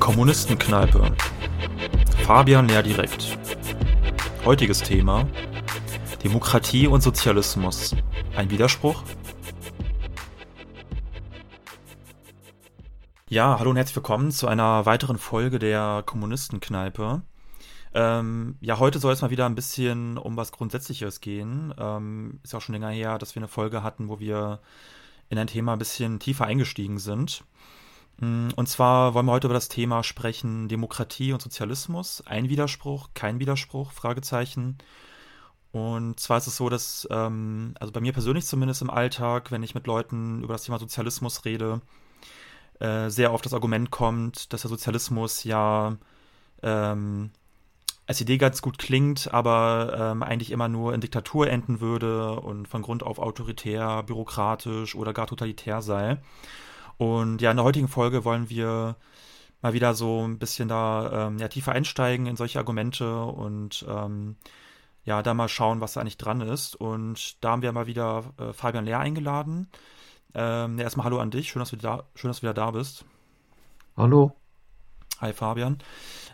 Kommunistenkneipe. Fabian Lehrdirekt. Heutiges Thema: Demokratie und Sozialismus. Ein Widerspruch? Ja, hallo und herzlich willkommen zu einer weiteren Folge der Kommunistenkneipe. Ähm, ja, heute soll es mal wieder ein bisschen um was Grundsätzliches gehen. Ähm, ist auch schon länger her, dass wir eine Folge hatten, wo wir in ein Thema ein bisschen tiefer eingestiegen sind. Mm, und zwar wollen wir heute über das Thema sprechen, Demokratie und Sozialismus. Ein Widerspruch, kein Widerspruch, Fragezeichen. Und zwar ist es so, dass, ähm, also bei mir persönlich zumindest im Alltag, wenn ich mit Leuten über das Thema Sozialismus rede, äh, sehr oft das Argument kommt, dass der Sozialismus ja ähm, als Idee ganz gut klingt, aber ähm, eigentlich immer nur in Diktatur enden würde und von Grund auf autoritär, bürokratisch oder gar totalitär sei. Und ja, in der heutigen Folge wollen wir mal wieder so ein bisschen da ähm, ja, tiefer einsteigen in solche Argumente und ähm, ja, da mal schauen, was da eigentlich dran ist. Und da haben wir mal wieder äh, Fabian Lehr eingeladen. Ähm, ja, erstmal Hallo an dich, schön dass, du da, schön, dass du wieder da bist. Hallo. Hi Fabian.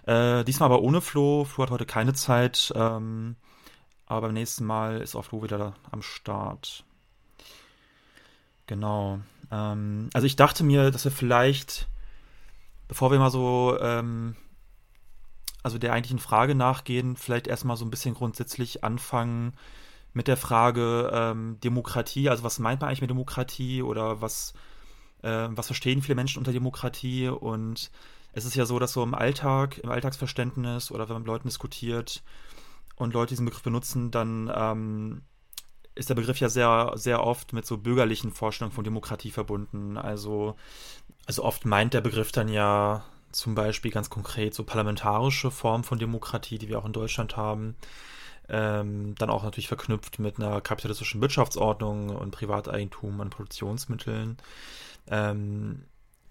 Äh, diesmal aber ohne Flo. Flo hat heute keine Zeit. Ähm, aber beim nächsten Mal ist auch Flo wieder am Start. Genau. Ähm, also ich dachte mir, dass wir vielleicht, bevor wir mal so, ähm, also der eigentlichen Frage nachgehen, vielleicht erstmal so ein bisschen grundsätzlich anfangen mit der Frage ähm, Demokratie. Also was meint man eigentlich mit Demokratie oder was, äh, was verstehen viele Menschen unter Demokratie? Und es ist ja so, dass so im Alltag, im Alltagsverständnis oder wenn man mit Leuten diskutiert und Leute diesen Begriff benutzen, dann ähm, ist der Begriff ja sehr, sehr oft mit so bürgerlichen Vorstellungen von Demokratie verbunden. Also, also oft meint der Begriff dann ja zum Beispiel ganz konkret so parlamentarische Formen von Demokratie, die wir auch in Deutschland haben. Ähm, dann auch natürlich verknüpft mit einer kapitalistischen Wirtschaftsordnung und Privateigentum an Produktionsmitteln. Ähm,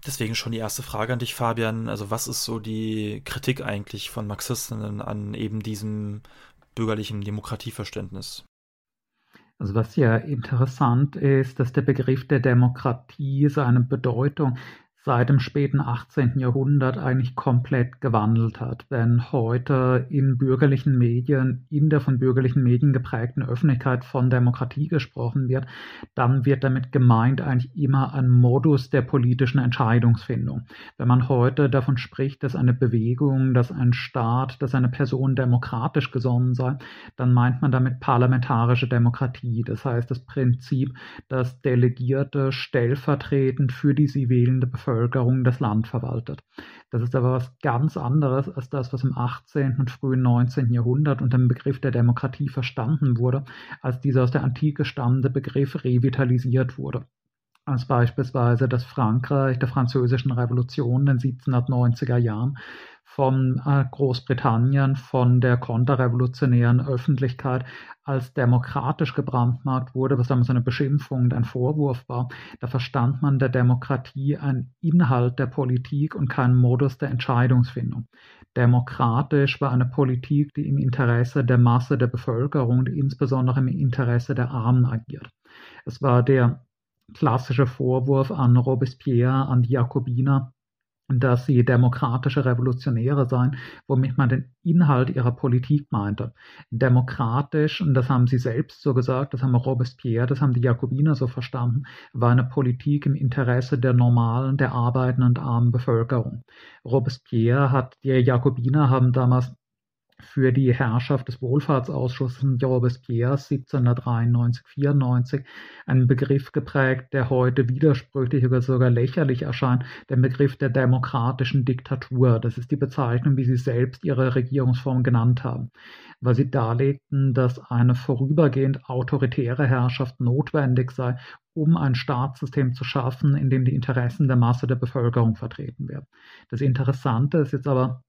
deswegen schon die erste Frage an dich, Fabian. Also was ist so die Kritik eigentlich von Marxistinnen an eben diesem bürgerlichen Demokratieverständnis? Also was ja interessant ist, dass der Begriff der Demokratie seine Bedeutung seit dem späten 18. Jahrhundert eigentlich komplett gewandelt hat. Wenn heute in bürgerlichen Medien, in der von bürgerlichen Medien geprägten Öffentlichkeit von Demokratie gesprochen wird, dann wird damit gemeint eigentlich immer ein Modus der politischen Entscheidungsfindung. Wenn man heute davon spricht, dass eine Bewegung, dass ein Staat, dass eine Person demokratisch gesonnen sei, dann meint man damit parlamentarische Demokratie. Das heißt das Prinzip, dass Delegierte stellvertretend für die sie wählende Bevölkerung Bevölkerung das Land verwaltet. Das ist aber was ganz anderes als das, was im 18. und frühen 19. Jahrhundert unter dem Begriff der Demokratie verstanden wurde, als dieser aus der Antike stammende Begriff revitalisiert wurde als beispielsweise das Frankreich der Französischen Revolution in den 1790er Jahren von äh, Großbritannien, von der konterrevolutionären Öffentlichkeit als demokratisch gebrandmarkt wurde, was damals eine Beschimpfung und ein Vorwurf war. Da verstand man der Demokratie ein Inhalt der Politik und kein Modus der Entscheidungsfindung. Demokratisch war eine Politik, die im Interesse der Masse der Bevölkerung insbesondere im Interesse der Armen agiert. Es war der klassische Vorwurf an Robespierre, an die Jakobiner, dass sie demokratische Revolutionäre seien, womit man den Inhalt ihrer Politik meinte. Demokratisch, und das haben sie selbst so gesagt, das haben Robespierre, das haben die Jakobiner so verstanden, war eine Politik im Interesse der normalen, der arbeitenden und armen Bevölkerung. Robespierre hat, die Jakobiner haben damals für die Herrschaft des Wohlfahrtsausschusses Robespierre 1793-94 einen Begriff geprägt, der heute widersprüchlich oder sogar lächerlich erscheint, der Begriff der demokratischen Diktatur. Das ist die Bezeichnung, wie sie selbst ihre Regierungsform genannt haben, weil sie darlegten, dass eine vorübergehend autoritäre Herrschaft notwendig sei, um ein Staatssystem zu schaffen, in dem die Interessen der Masse der Bevölkerung vertreten werden. Das Interessante ist jetzt aber,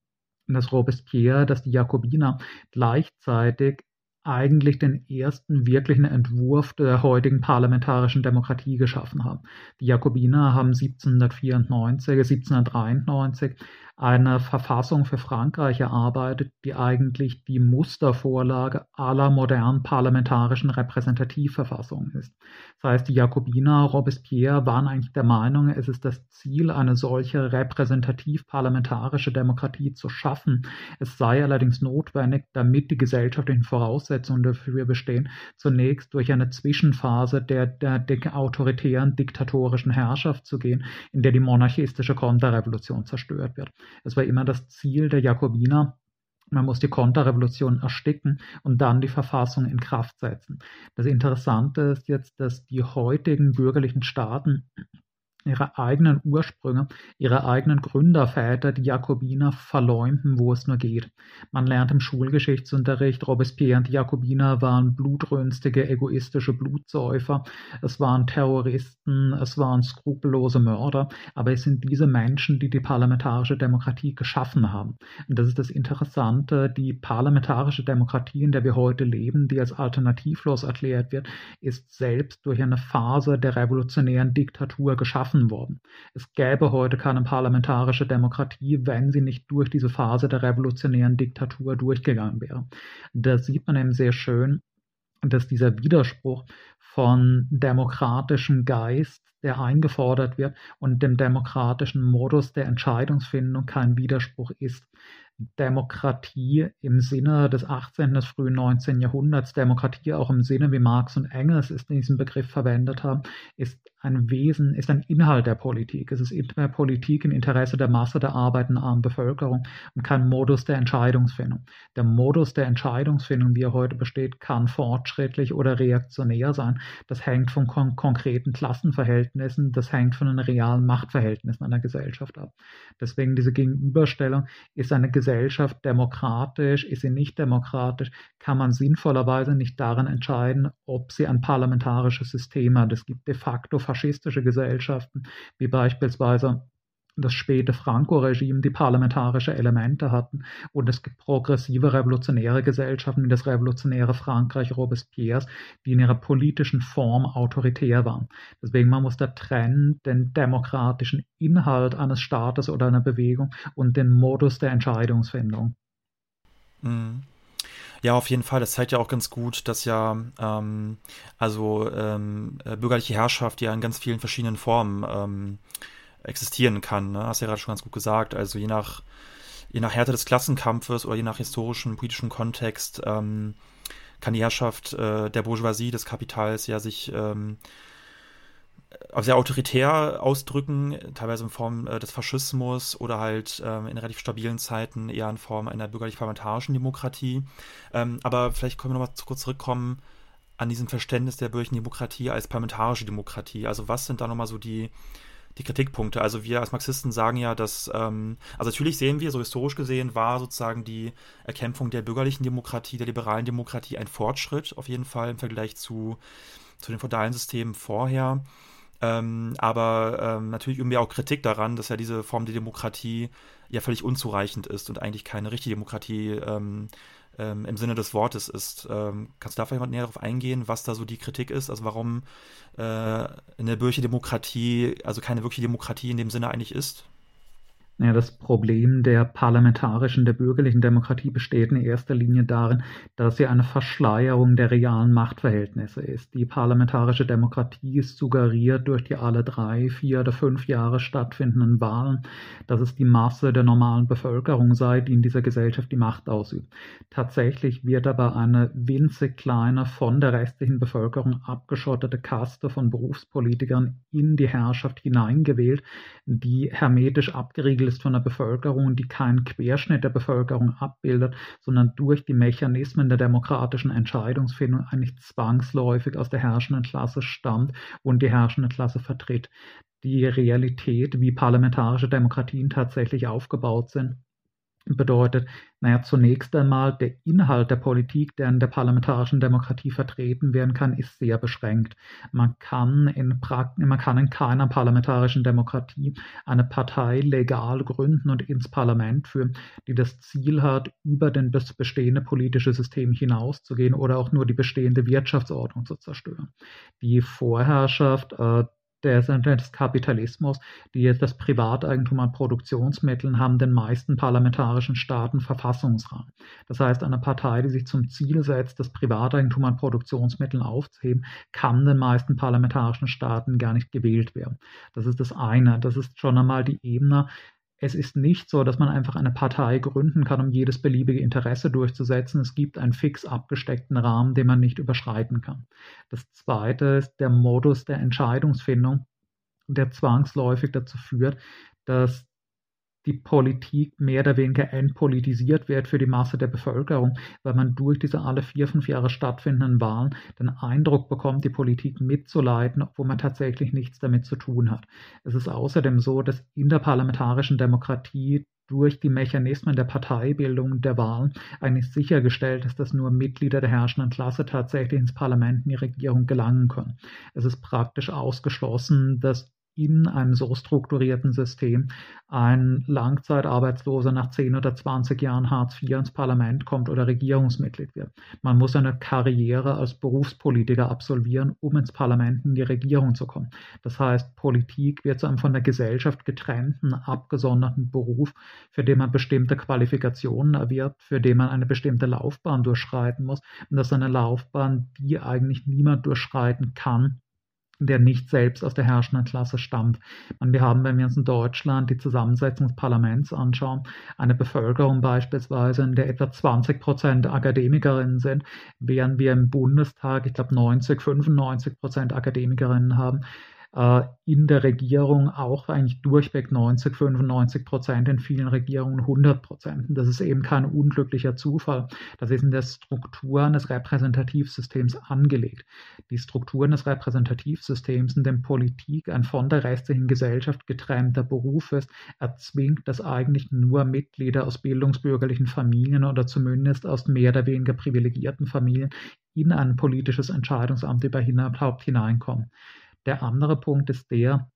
dass Robespierre, dass die Jakobiner gleichzeitig eigentlich den ersten wirklichen Entwurf der heutigen parlamentarischen Demokratie geschaffen haben. Die Jakobiner haben 1794, 1793 eine Verfassung für Frankreich erarbeitet, die eigentlich die Mustervorlage aller modernen parlamentarischen Repräsentativverfassungen ist. Das heißt, die Jakobiner, Robespierre waren eigentlich der Meinung, es ist das Ziel, eine solche repräsentativ-parlamentarische Demokratie zu schaffen. Es sei allerdings notwendig, damit die gesellschaftlichen Voraussetzungen dafür bestehen, zunächst durch eine Zwischenphase der, der, der autoritären diktatorischen Herrschaft zu gehen, in der die monarchistische Konterrevolution zerstört wird. Es war immer das Ziel der Jakobiner, man muss die Konterrevolution ersticken und dann die Verfassung in Kraft setzen. Das Interessante ist jetzt, dass die heutigen bürgerlichen Staaten ihre eigenen Ursprünge, ihre eigenen Gründerväter, die Jakobiner, verleumden, wo es nur geht. Man lernt im Schulgeschichtsunterricht, Robespierre und die Jakobiner waren blutrünstige, egoistische Blutsäufer, es waren Terroristen, es waren skrupellose Mörder, aber es sind diese Menschen, die die parlamentarische Demokratie geschaffen haben. Und das ist das Interessante, die parlamentarische Demokratie, in der wir heute leben, die als alternativlos erklärt wird, ist selbst durch eine Phase der revolutionären Diktatur geschaffen geschaffen worden. Es gäbe heute keine parlamentarische Demokratie, wenn sie nicht durch diese Phase der revolutionären Diktatur durchgegangen wäre. Da sieht man eben sehr schön, dass dieser Widerspruch von demokratischem Geist, der eingefordert wird, und dem demokratischen Modus der Entscheidungsfindung kein Widerspruch ist. Demokratie im Sinne des 18. des frühen 19. Jahrhunderts, Demokratie auch im Sinne, wie Marx und Engels es in diesem Begriff verwendet haben, ist ein Wesen, ist ein Inhalt der Politik. Es ist Politik im Interesse der Masse der arbeitenden armen Bevölkerung und kein Modus der Entscheidungsfindung. Der Modus der Entscheidungsfindung, wie er heute besteht, kann fortschrittlich oder reaktionär sein. Das hängt von kon konkreten Klassenverhältnissen, das hängt von den realen Machtverhältnissen einer Gesellschaft ab. Deswegen diese Gegenüberstellung, ist eine Gesellschaft demokratisch, ist sie nicht demokratisch, kann man sinnvollerweise nicht darin entscheiden, ob sie ein parlamentarisches System hat. Es gibt de facto faschistische Gesellschaften, wie beispielsweise das späte Franco-Regime, die parlamentarische Elemente hatten. Und es gibt progressive revolutionäre Gesellschaften wie das revolutionäre Frankreich Robespierres, die in ihrer politischen Form autoritär waren. Deswegen man muss da trennen den demokratischen Inhalt eines Staates oder einer Bewegung und den Modus der Entscheidungsfindung. Mhm. Ja, auf jeden Fall. Das zeigt ja auch ganz gut, dass ja ähm, also ähm, äh, bürgerliche Herrschaft ja in ganz vielen verschiedenen Formen ähm, existieren kann. Ne? Hast ja gerade schon ganz gut gesagt. Also je nach je nach Härte des Klassenkampfes oder je nach historischen, politischen Kontext ähm, kann die Herrschaft äh, der Bourgeoisie, des Kapitals ja sich ähm, sehr autoritär ausdrücken, teilweise in Form äh, des Faschismus oder halt ähm, in relativ stabilen Zeiten eher in Form einer bürgerlich-parlamentarischen Demokratie. Ähm, aber vielleicht können wir nochmal kurz zurückkommen an diesem Verständnis der bürgerlichen Demokratie als parlamentarische Demokratie. Also was sind da nochmal so die, die Kritikpunkte? Also wir als Marxisten sagen ja, dass, ähm, also natürlich sehen wir, so historisch gesehen, war sozusagen die Erkämpfung der bürgerlichen Demokratie, der liberalen Demokratie ein Fortschritt auf jeden Fall im Vergleich zu, zu den feudalen Systemen vorher. Ähm, aber ähm, natürlich irgendwie auch Kritik daran, dass ja diese Form der Demokratie ja völlig unzureichend ist und eigentlich keine richtige Demokratie ähm, im Sinne des Wortes ist. Ähm, kannst du da vielleicht näher darauf eingehen, was da so die Kritik ist? Also warum äh, eine bürgerliche Demokratie, also keine wirkliche Demokratie in dem Sinne eigentlich ist? Ja, das Problem der parlamentarischen, der bürgerlichen Demokratie besteht in erster Linie darin, dass sie eine Verschleierung der realen Machtverhältnisse ist. Die parlamentarische Demokratie suggeriert durch die alle drei, vier oder fünf Jahre stattfindenden Wahlen, dass es die Masse der normalen Bevölkerung sei, die in dieser Gesellschaft die Macht ausübt. Tatsächlich wird aber eine winzig kleine, von der restlichen Bevölkerung abgeschottete Kaste von Berufspolitikern in die Herrschaft hineingewählt, die hermetisch abgeriegelt ist von der Bevölkerung, die keinen Querschnitt der Bevölkerung abbildet, sondern durch die Mechanismen der demokratischen Entscheidungsfindung eigentlich zwangsläufig aus der herrschenden Klasse stammt und die herrschende Klasse vertritt. Die Realität, wie parlamentarische Demokratien tatsächlich aufgebaut sind, bedeutet, naja, zunächst einmal der Inhalt der Politik, der in der parlamentarischen Demokratie vertreten werden kann, ist sehr beschränkt. Man kann in, man kann in keiner parlamentarischen Demokratie eine Partei legal gründen und ins Parlament führen, die das Ziel hat, über das bestehende politische System hinauszugehen oder auch nur die bestehende Wirtschaftsordnung zu zerstören. Die Vorherrschaft äh, des, des Kapitalismus, die das Privateigentum an Produktionsmitteln haben den meisten parlamentarischen Staaten Verfassungsrang. Das heißt, eine Partei, die sich zum Ziel setzt, das Privateigentum an Produktionsmitteln aufzuheben, kann den meisten parlamentarischen Staaten gar nicht gewählt werden. Das ist das eine. Das ist schon einmal die Ebene, es ist nicht so, dass man einfach eine Partei gründen kann, um jedes beliebige Interesse durchzusetzen. Es gibt einen fix abgesteckten Rahmen, den man nicht überschreiten kann. Das zweite ist der Modus der Entscheidungsfindung, der zwangsläufig dazu führt, dass die Politik mehr oder weniger entpolitisiert wird für die Masse der Bevölkerung, weil man durch diese alle vier, fünf Jahre stattfindenden Wahlen den Eindruck bekommt, die Politik mitzuleiten, obwohl man tatsächlich nichts damit zu tun hat. Es ist außerdem so, dass in der parlamentarischen Demokratie durch die Mechanismen der Parteibildung der Wahlen eigentlich sichergestellt ist, dass nur Mitglieder der herrschenden Klasse tatsächlich ins Parlament in die Regierung gelangen können. Es ist praktisch ausgeschlossen, dass in einem so strukturierten System ein Langzeitarbeitsloser nach 10 oder 20 Jahren Hartz IV ins Parlament kommt oder Regierungsmitglied wird. Man muss eine Karriere als Berufspolitiker absolvieren, um ins Parlament in die Regierung zu kommen. Das heißt, Politik wird zu einem von der Gesellschaft getrennten, abgesonderten Beruf, für den man bestimmte Qualifikationen erwirbt, für den man eine bestimmte Laufbahn durchschreiten muss. Und das ist eine Laufbahn, die eigentlich niemand durchschreiten kann, der nicht selbst aus der herrschenden Klasse stammt. wir haben, wenn wir uns in Deutschland die Zusammensetzung des Parlaments anschauen, eine Bevölkerung beispielsweise, in der etwa 20 Prozent Akademikerinnen sind, während wir im Bundestag, ich glaube 90, 95 Prozent Akademikerinnen haben, in der Regierung auch eigentlich durchweg 90, 95 Prozent, in vielen Regierungen 100 Prozent. Das ist eben kein unglücklicher Zufall. Das ist in der Struktur des Repräsentativsystems angelegt. Die Strukturen des Repräsentativsystems, in dem Politik ein von der restlichen Gesellschaft getrennter Beruf ist, erzwingt, dass eigentlich nur Mitglieder aus bildungsbürgerlichen Familien oder zumindest aus mehr oder weniger privilegierten Familien in ein politisches Entscheidungsamt überhaupt hineinkommen. Der andere Punkt ist der,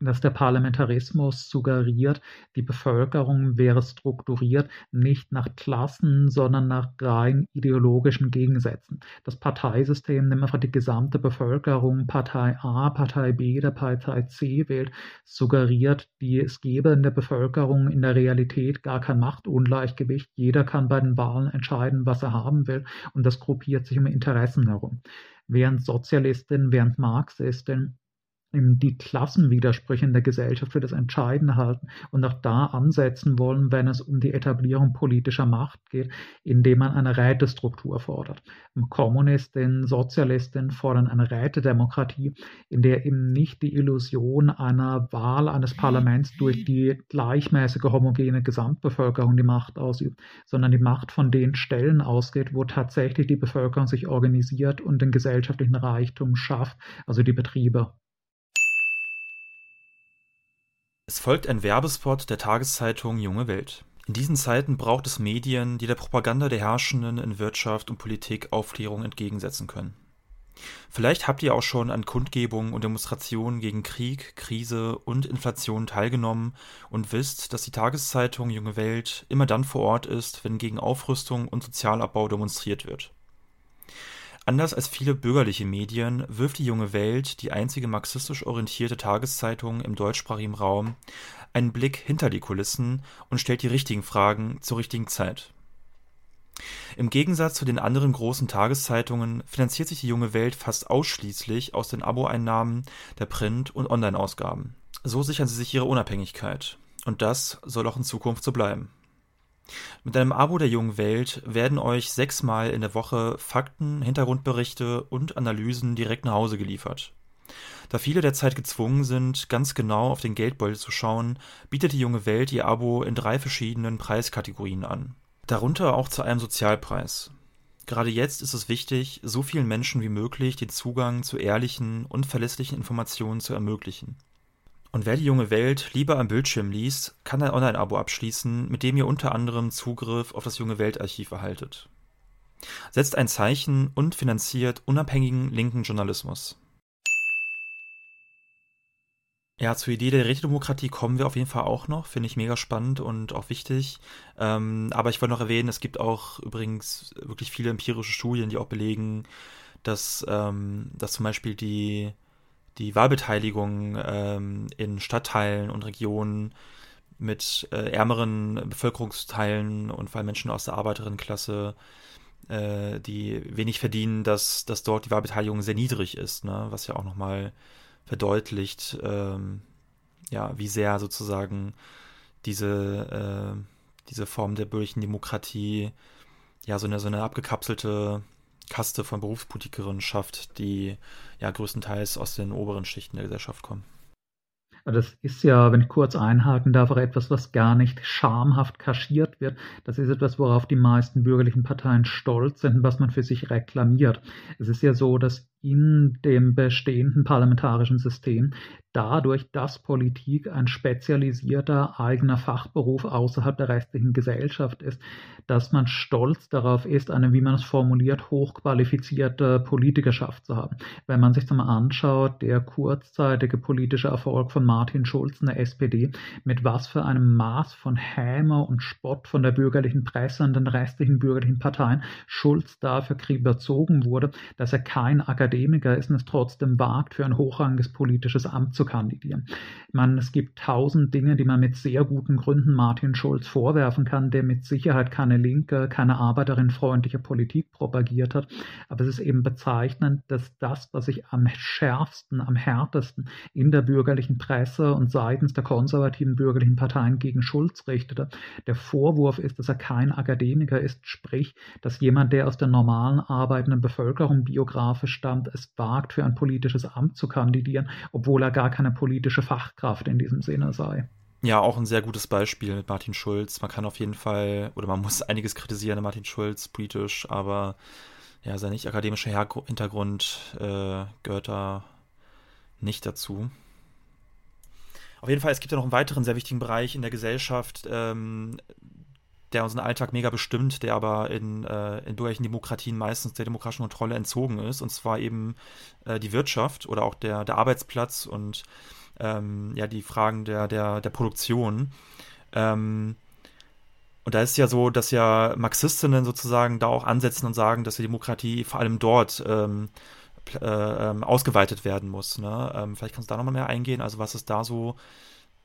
dass der Parlamentarismus suggeriert, die Bevölkerung wäre strukturiert nicht nach Klassen, sondern nach rein ideologischen Gegensätzen. Das Parteisystem nimmt einfach die gesamte Bevölkerung, Partei A, Partei B der Partei C wählt, suggeriert, die, es gäbe in der Bevölkerung in der Realität gar kein Machtungleichgewicht. Jeder kann bei den Wahlen entscheiden, was er haben will und das gruppiert sich um Interessen herum während Sozialistin, während Marxistin die Klassenwidersprüche in der Gesellschaft für das Entscheidende halten und auch da ansetzen wollen, wenn es um die Etablierung politischer Macht geht, indem man eine Rätestruktur fordert. Kommunistinnen, Sozialistinnen fordern eine Rätedemokratie, in der eben nicht die Illusion einer Wahl eines Parlaments durch die gleichmäßige homogene Gesamtbevölkerung die Macht ausübt, sondern die Macht von den Stellen ausgeht, wo tatsächlich die Bevölkerung sich organisiert und den gesellschaftlichen Reichtum schafft, also die Betriebe. Es folgt ein Werbespot der Tageszeitung Junge Welt. In diesen Zeiten braucht es Medien, die der Propaganda der Herrschenden in Wirtschaft und Politik Aufklärung entgegensetzen können. Vielleicht habt ihr auch schon an Kundgebungen und Demonstrationen gegen Krieg, Krise und Inflation teilgenommen und wisst, dass die Tageszeitung Junge Welt immer dann vor Ort ist, wenn gegen Aufrüstung und Sozialabbau demonstriert wird. Anders als viele bürgerliche Medien wirft die Junge Welt, die einzige marxistisch orientierte Tageszeitung im deutschsprachigen Raum, einen Blick hinter die Kulissen und stellt die richtigen Fragen zur richtigen Zeit. Im Gegensatz zu den anderen großen Tageszeitungen finanziert sich die Junge Welt fast ausschließlich aus den Abo-Einnahmen der Print- und Online-Ausgaben. So sichern sie sich ihre Unabhängigkeit. Und das soll auch in Zukunft so bleiben. Mit einem Abo der Jungen Welt werden euch sechsmal in der Woche Fakten, Hintergrundberichte und Analysen direkt nach Hause geliefert. Da viele derzeit gezwungen sind, ganz genau auf den Geldbeutel zu schauen, bietet die Junge Welt ihr Abo in drei verschiedenen Preiskategorien an. Darunter auch zu einem Sozialpreis. Gerade jetzt ist es wichtig, so vielen Menschen wie möglich den Zugang zu ehrlichen und verlässlichen Informationen zu ermöglichen. Und wer die junge Welt lieber am Bildschirm liest, kann ein Online-Abo abschließen, mit dem ihr unter anderem Zugriff auf das junge Weltarchiv erhaltet. Setzt ein Zeichen und finanziert unabhängigen linken Journalismus. Ja, zur Idee der Rätedemokratie kommen wir auf jeden Fall auch noch. Finde ich mega spannend und auch wichtig. Ähm, aber ich wollte noch erwähnen, es gibt auch übrigens wirklich viele empirische Studien, die auch belegen, dass, ähm, dass zum Beispiel die, die Wahlbeteiligung ähm, in Stadtteilen und Regionen mit äh, ärmeren Bevölkerungsteilen und vor allem Menschen aus der Arbeiterinnenklasse, äh, die wenig verdienen, dass, dass dort die Wahlbeteiligung sehr niedrig ist, ne? was ja auch nochmal verdeutlicht, ähm, ja, wie sehr sozusagen diese, äh, diese Form der bürgerlichen Demokratie ja so eine, so eine abgekapselte Kaste von Berufspolitikerinnen schafft, die ja größtenteils aus den oberen Schichten der Gesellschaft kommen. Das ist ja, wenn ich kurz einhaken darf, auch etwas, was gar nicht schamhaft kaschiert wird. Das ist etwas, worauf die meisten bürgerlichen Parteien stolz sind und was man für sich reklamiert. Es ist ja so, dass in dem bestehenden parlamentarischen System dadurch, dass Politik ein spezialisierter eigener Fachberuf außerhalb der restlichen Gesellschaft ist, dass man stolz darauf ist, eine, wie man es formuliert, hochqualifizierte Politikerschaft zu haben. Wenn man sich zum anschaut, der kurzzeitige politische Erfolg von Martin Schulz in der SPD, mit was für einem Maß von Häme und Spott von der bürgerlichen Presse und den restlichen bürgerlichen Parteien Schulz dafür überzogen wurde, dass er kein Akademiker ist und es trotzdem wagt, für ein hochrangiges politisches Amt zu kandidieren. Meine, es gibt tausend Dinge, die man mit sehr guten Gründen Martin Schulz vorwerfen kann, der mit Sicherheit keine linke, keine arbeiterinnenfreundliche Politik propagiert hat. Aber es ist eben bezeichnend, dass das, was sich am schärfsten, am härtesten in der bürgerlichen Presse und seitens der konservativen bürgerlichen Parteien gegen Schulz richtete, der Vorwurf ist, dass er kein Akademiker ist, sprich, dass jemand, der aus der normalen arbeitenden Bevölkerung biografisch stammt, es wagt, für ein politisches Amt zu kandidieren, obwohl er gar gar keine politische Fachkraft in diesem Sinne sei. Ja, auch ein sehr gutes Beispiel mit Martin Schulz. Man kann auf jeden Fall, oder man muss einiges kritisieren an Martin Schulz, politisch, aber ja, sein nicht akademischer Hintergrund äh, gehört da nicht dazu. Auf jeden Fall, es gibt ja noch einen weiteren sehr wichtigen Bereich in der Gesellschaft, ähm, der unseren Alltag mega bestimmt, der aber in, äh, in bürgerlichen Demokratien meistens der demokratischen Kontrolle entzogen ist, und zwar eben äh, die Wirtschaft oder auch der, der Arbeitsplatz und ähm, ja, die Fragen der, der, der Produktion. Ähm, und da ist ja so, dass ja Marxistinnen sozusagen da auch ansetzen und sagen, dass die Demokratie vor allem dort ähm, äh, ähm, ausgeweitet werden muss. Ne? Ähm, vielleicht kannst du da nochmal mehr eingehen. Also was ist da so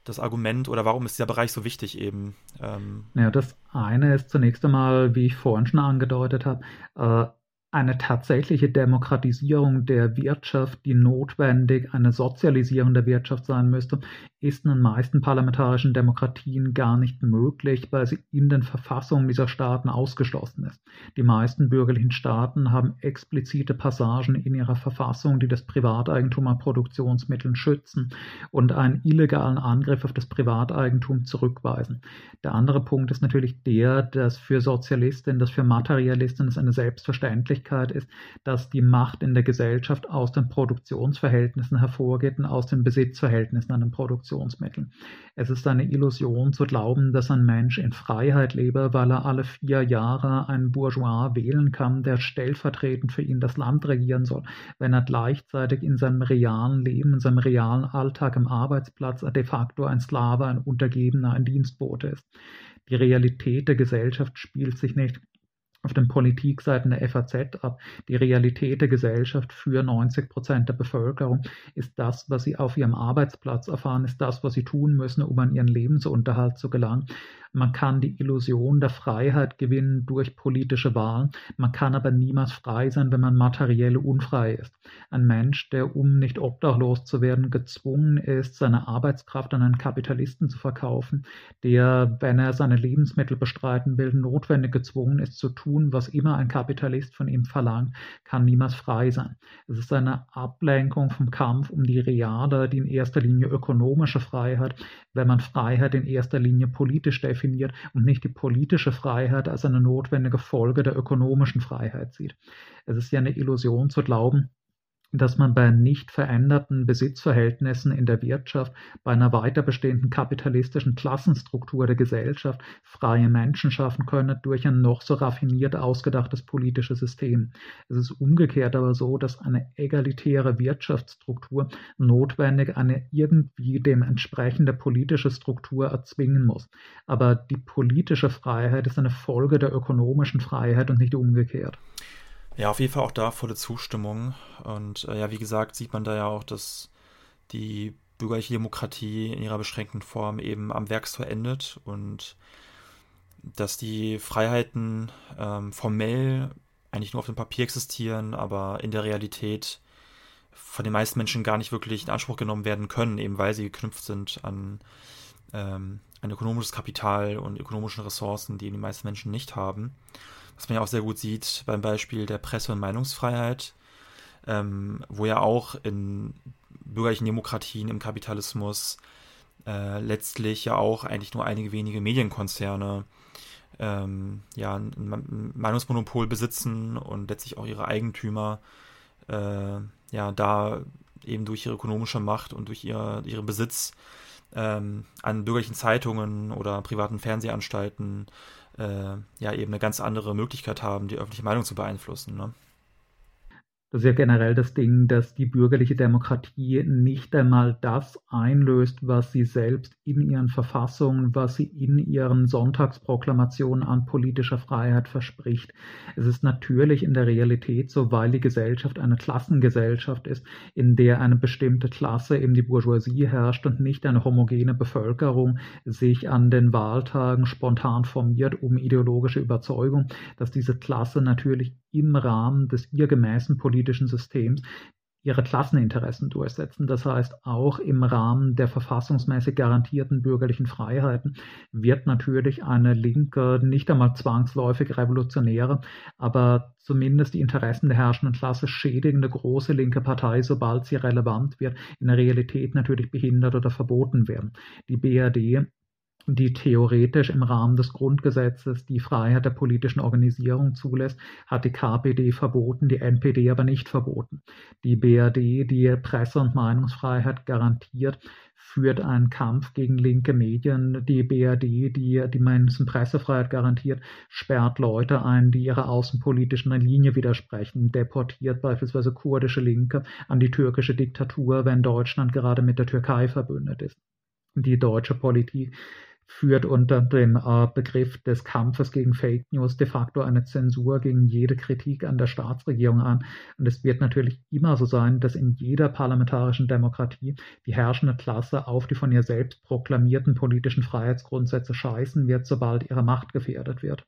das Argument oder warum ist dieser Bereich so wichtig eben? Ähm ja, das eine ist zunächst einmal, wie ich vorhin schon angedeutet habe, äh, eine tatsächliche Demokratisierung der Wirtschaft, die notwendig eine Sozialisierung der Wirtschaft sein müsste, ist in den meisten parlamentarischen Demokratien gar nicht möglich, weil sie in den Verfassungen dieser Staaten ausgeschlossen ist. Die meisten bürgerlichen Staaten haben explizite Passagen in ihrer Verfassung, die das Privateigentum an Produktionsmitteln schützen und einen illegalen Angriff auf das Privateigentum zurückweisen. Der andere Punkt ist natürlich der, dass für Sozialistinnen, dass für Materialistinnen es eine Selbstverständlichkeit ist, dass die Macht in der Gesellschaft aus den Produktionsverhältnissen hervorgeht und aus den Besitzverhältnissen an den Produktionsmitteln. Kommunikationsmitteln. Es ist eine Illusion zu glauben, dass ein Mensch in Freiheit lebe, weil er alle vier Jahre einen Bourgeois wählen kann, der stellvertretend für ihn das Land regieren soll, wenn er gleichzeitig in seinem realen Leben, in seinem realen Alltag im Arbeitsplatz de facto ein Sklave, ein Untergebener, ein Dienstbote ist. Die Realität der Gesellschaft spielt sich nicht auf den Politikseiten der FAZ ab. Die Realität der Gesellschaft für 90 Prozent der Bevölkerung ist das, was sie auf ihrem Arbeitsplatz erfahren, ist das, was sie tun müssen, um an ihren Lebensunterhalt zu gelangen. Man kann die Illusion der Freiheit gewinnen durch politische Wahlen. Man kann aber niemals frei sein, wenn man materiell unfrei ist. Ein Mensch, der, um nicht obdachlos zu werden, gezwungen ist, seine Arbeitskraft an einen Kapitalisten zu verkaufen, der, wenn er seine Lebensmittel bestreiten will, notwendig gezwungen ist zu tun, was immer ein Kapitalist von ihm verlangt, kann niemals frei sein. Es ist eine Ablenkung vom Kampf um die reale, die in erster Linie ökonomische Freiheit, wenn man Freiheit in erster Linie politisch definiert und nicht die politische Freiheit als eine notwendige Folge der ökonomischen Freiheit sieht. Es ist ja eine Illusion zu glauben, dass man bei nicht veränderten Besitzverhältnissen in der Wirtschaft, bei einer weiter bestehenden kapitalistischen Klassenstruktur der Gesellschaft freie Menschen schaffen könne durch ein noch so raffiniert ausgedachtes politisches System. Es ist umgekehrt aber so, dass eine egalitäre Wirtschaftsstruktur notwendig eine irgendwie dem entsprechende politische Struktur erzwingen muss. Aber die politische Freiheit ist eine Folge der ökonomischen Freiheit und nicht umgekehrt. Ja, auf jeden Fall auch da volle Zustimmung. Und äh, ja, wie gesagt, sieht man da ja auch, dass die bürgerliche Demokratie in ihrer beschränkten Form eben am Werkstor endet und dass die Freiheiten ähm, formell eigentlich nur auf dem Papier existieren, aber in der Realität von den meisten Menschen gar nicht wirklich in Anspruch genommen werden können, eben weil sie geknüpft sind an ähm, ein ökonomisches Kapital und ökonomischen Ressourcen, die die meisten Menschen nicht haben was man ja auch sehr gut sieht beim Beispiel der Presse- und Meinungsfreiheit, ähm, wo ja auch in bürgerlichen Demokratien im Kapitalismus äh, letztlich ja auch eigentlich nur einige wenige Medienkonzerne ähm, ja ein Meinungsmonopol besitzen und letztlich auch ihre Eigentümer äh, ja da eben durch ihre ökonomische Macht und durch ihr, ihren Besitz ähm, an bürgerlichen Zeitungen oder privaten Fernsehanstalten äh, ja eben eine ganz andere Möglichkeit haben, die öffentliche Meinung zu beeinflussen. Ne? Das ist ja generell das Ding, dass die bürgerliche Demokratie nicht einmal das einlöst, was sie selbst in ihren Verfassungen, was sie in ihren Sonntagsproklamationen an politischer Freiheit verspricht. Es ist natürlich in der Realität so, weil die Gesellschaft eine Klassengesellschaft ist, in der eine bestimmte Klasse, eben die Bourgeoisie herrscht und nicht eine homogene Bevölkerung sich an den Wahltagen spontan formiert um ideologische Überzeugung, dass diese Klasse natürlich im Rahmen des ihr gemäßen politischen Systems ihre Klasseninteressen durchsetzen. Das heißt, auch im Rahmen der verfassungsmäßig garantierten bürgerlichen Freiheiten wird natürlich eine linke, nicht einmal zwangsläufig revolutionäre, aber zumindest die Interessen der herrschenden Klasse schädigende große linke Partei, sobald sie relevant wird, in der Realität natürlich behindert oder verboten werden. Die BRD die theoretisch im Rahmen des Grundgesetzes die Freiheit der politischen Organisierung zulässt, hat die KPD verboten, die NPD aber nicht verboten. Die BRD, die Presse- und Meinungsfreiheit garantiert, führt einen Kampf gegen linke Medien. Die BRD, die die Menschen Pressefreiheit garantiert, sperrt Leute ein, die ihrer außenpolitischen Linie widersprechen, deportiert beispielsweise kurdische Linke an die türkische Diktatur, wenn Deutschland gerade mit der Türkei verbündet ist. Die deutsche Politik führt unter dem äh, Begriff des Kampfes gegen Fake News de facto eine Zensur gegen jede Kritik an der Staatsregierung an. Und es wird natürlich immer so sein, dass in jeder parlamentarischen Demokratie die herrschende Klasse auf die von ihr selbst proklamierten politischen Freiheitsgrundsätze scheißen wird, sobald ihre Macht gefährdet wird.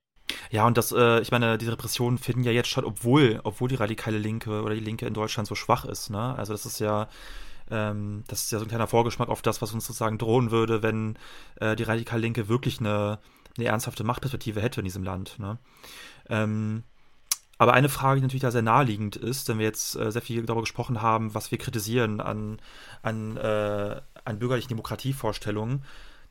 Ja, und das, äh, ich meine, die Repressionen finden ja jetzt statt, obwohl, obwohl die radikale Linke oder die Linke in Deutschland so schwach ist, ne? Also das ist ja ähm, das ist ja so ein kleiner Vorgeschmack auf das, was uns sozusagen drohen würde, wenn äh, die Radikal-Linke wirklich eine, eine ernsthafte Machtperspektive hätte in diesem Land. Ne? Ähm, aber eine Frage, die natürlich da sehr naheliegend ist, wenn wir jetzt äh, sehr viel darüber gesprochen haben, was wir kritisieren an, an, äh, an bürgerlichen Demokratievorstellungen,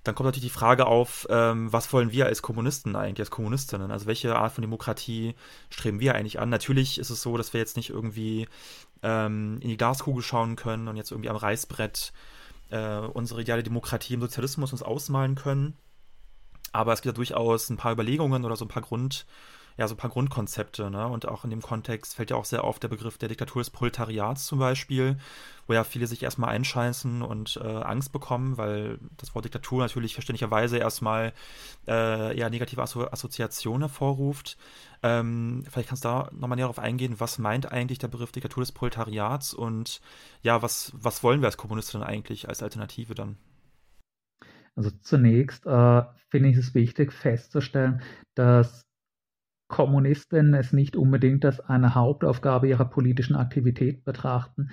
dann kommt natürlich die Frage auf, ähm, was wollen wir als Kommunisten eigentlich, als Kommunistinnen? Also welche Art von Demokratie streben wir eigentlich an? Natürlich ist es so, dass wir jetzt nicht irgendwie ähm, in die Glaskugel schauen können und jetzt irgendwie am Reißbrett äh, unsere ideale Demokratie im Sozialismus uns ausmalen können. Aber es gibt ja durchaus ein paar Überlegungen oder so ein paar Grund, ja, so ein paar Grundkonzepte, ne? Und auch in dem Kontext fällt ja auch sehr oft der Begriff der Diktatur des Proletariats zum Beispiel, wo ja viele sich erstmal einscheißen und äh, Angst bekommen, weil das Wort Diktatur natürlich verständlicherweise erstmal äh, ja negative Asso Assoziationen hervorruft. Ähm, vielleicht kannst du da nochmal näher darauf eingehen, was meint eigentlich der Begriff Diktatur des Proletariats und ja, was, was wollen wir als Kommunistinnen eigentlich als Alternative dann? Also zunächst äh, finde ich es wichtig festzustellen, dass Kommunistinnen es nicht unbedingt als eine Hauptaufgabe ihrer politischen Aktivität betrachten,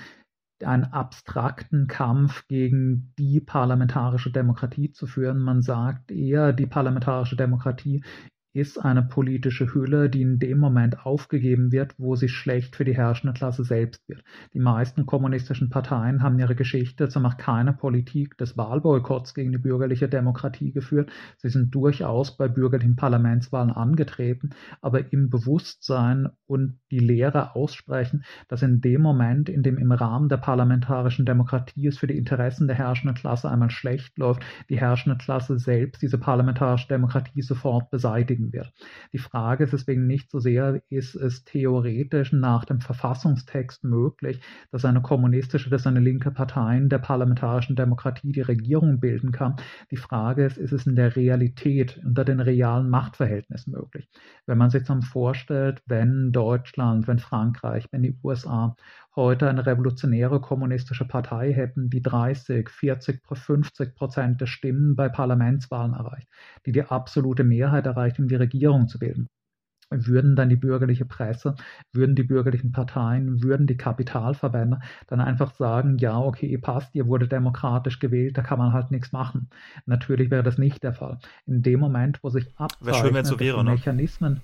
einen abstrakten Kampf gegen die parlamentarische Demokratie zu führen. Man sagt eher, die parlamentarische Demokratie ist eine politische Hülle, die in dem Moment aufgegeben wird, wo sie schlecht für die herrschende Klasse selbst wird. Die meisten kommunistischen Parteien haben ihre Geschichte zumacht keine Politik des Wahlboykotts gegen die bürgerliche Demokratie geführt. Sie sind durchaus bei bürgerlichen Parlamentswahlen angetreten, aber im Bewusstsein und die Lehre aussprechen, dass in dem Moment, in dem im Rahmen der parlamentarischen Demokratie es für die Interessen der herrschenden Klasse einmal schlecht läuft, die herrschende Klasse selbst diese parlamentarische Demokratie sofort beseitigen beschäftigen wird. Die Frage ist deswegen nicht so sehr, ist es theoretisch nach dem Verfassungstext möglich, dass eine kommunistische, dass eine linke Partei in der parlamentarischen Demokratie die Regierung bilden kann. Die Frage ist, ist es in der Realität, unter den realen Machtverhältnissen möglich? Wenn man sich dann vorstellt, wenn Deutschland, wenn Frankreich, wenn die USA heute eine revolutionäre kommunistische Partei hätten, die 30, 40, 50 Prozent der Stimmen bei Parlamentswahlen erreicht, die die absolute Mehrheit erreicht, um die Regierung zu bilden würden dann die bürgerliche Presse, würden die bürgerlichen Parteien, würden die Kapitalverbände dann einfach sagen, ja, okay, passt, ihr wurde demokratisch gewählt, da kann man halt nichts machen. Natürlich wäre das nicht der Fall. In dem Moment, wo sich abzeichnet, so wäre, ne? Mechanismen,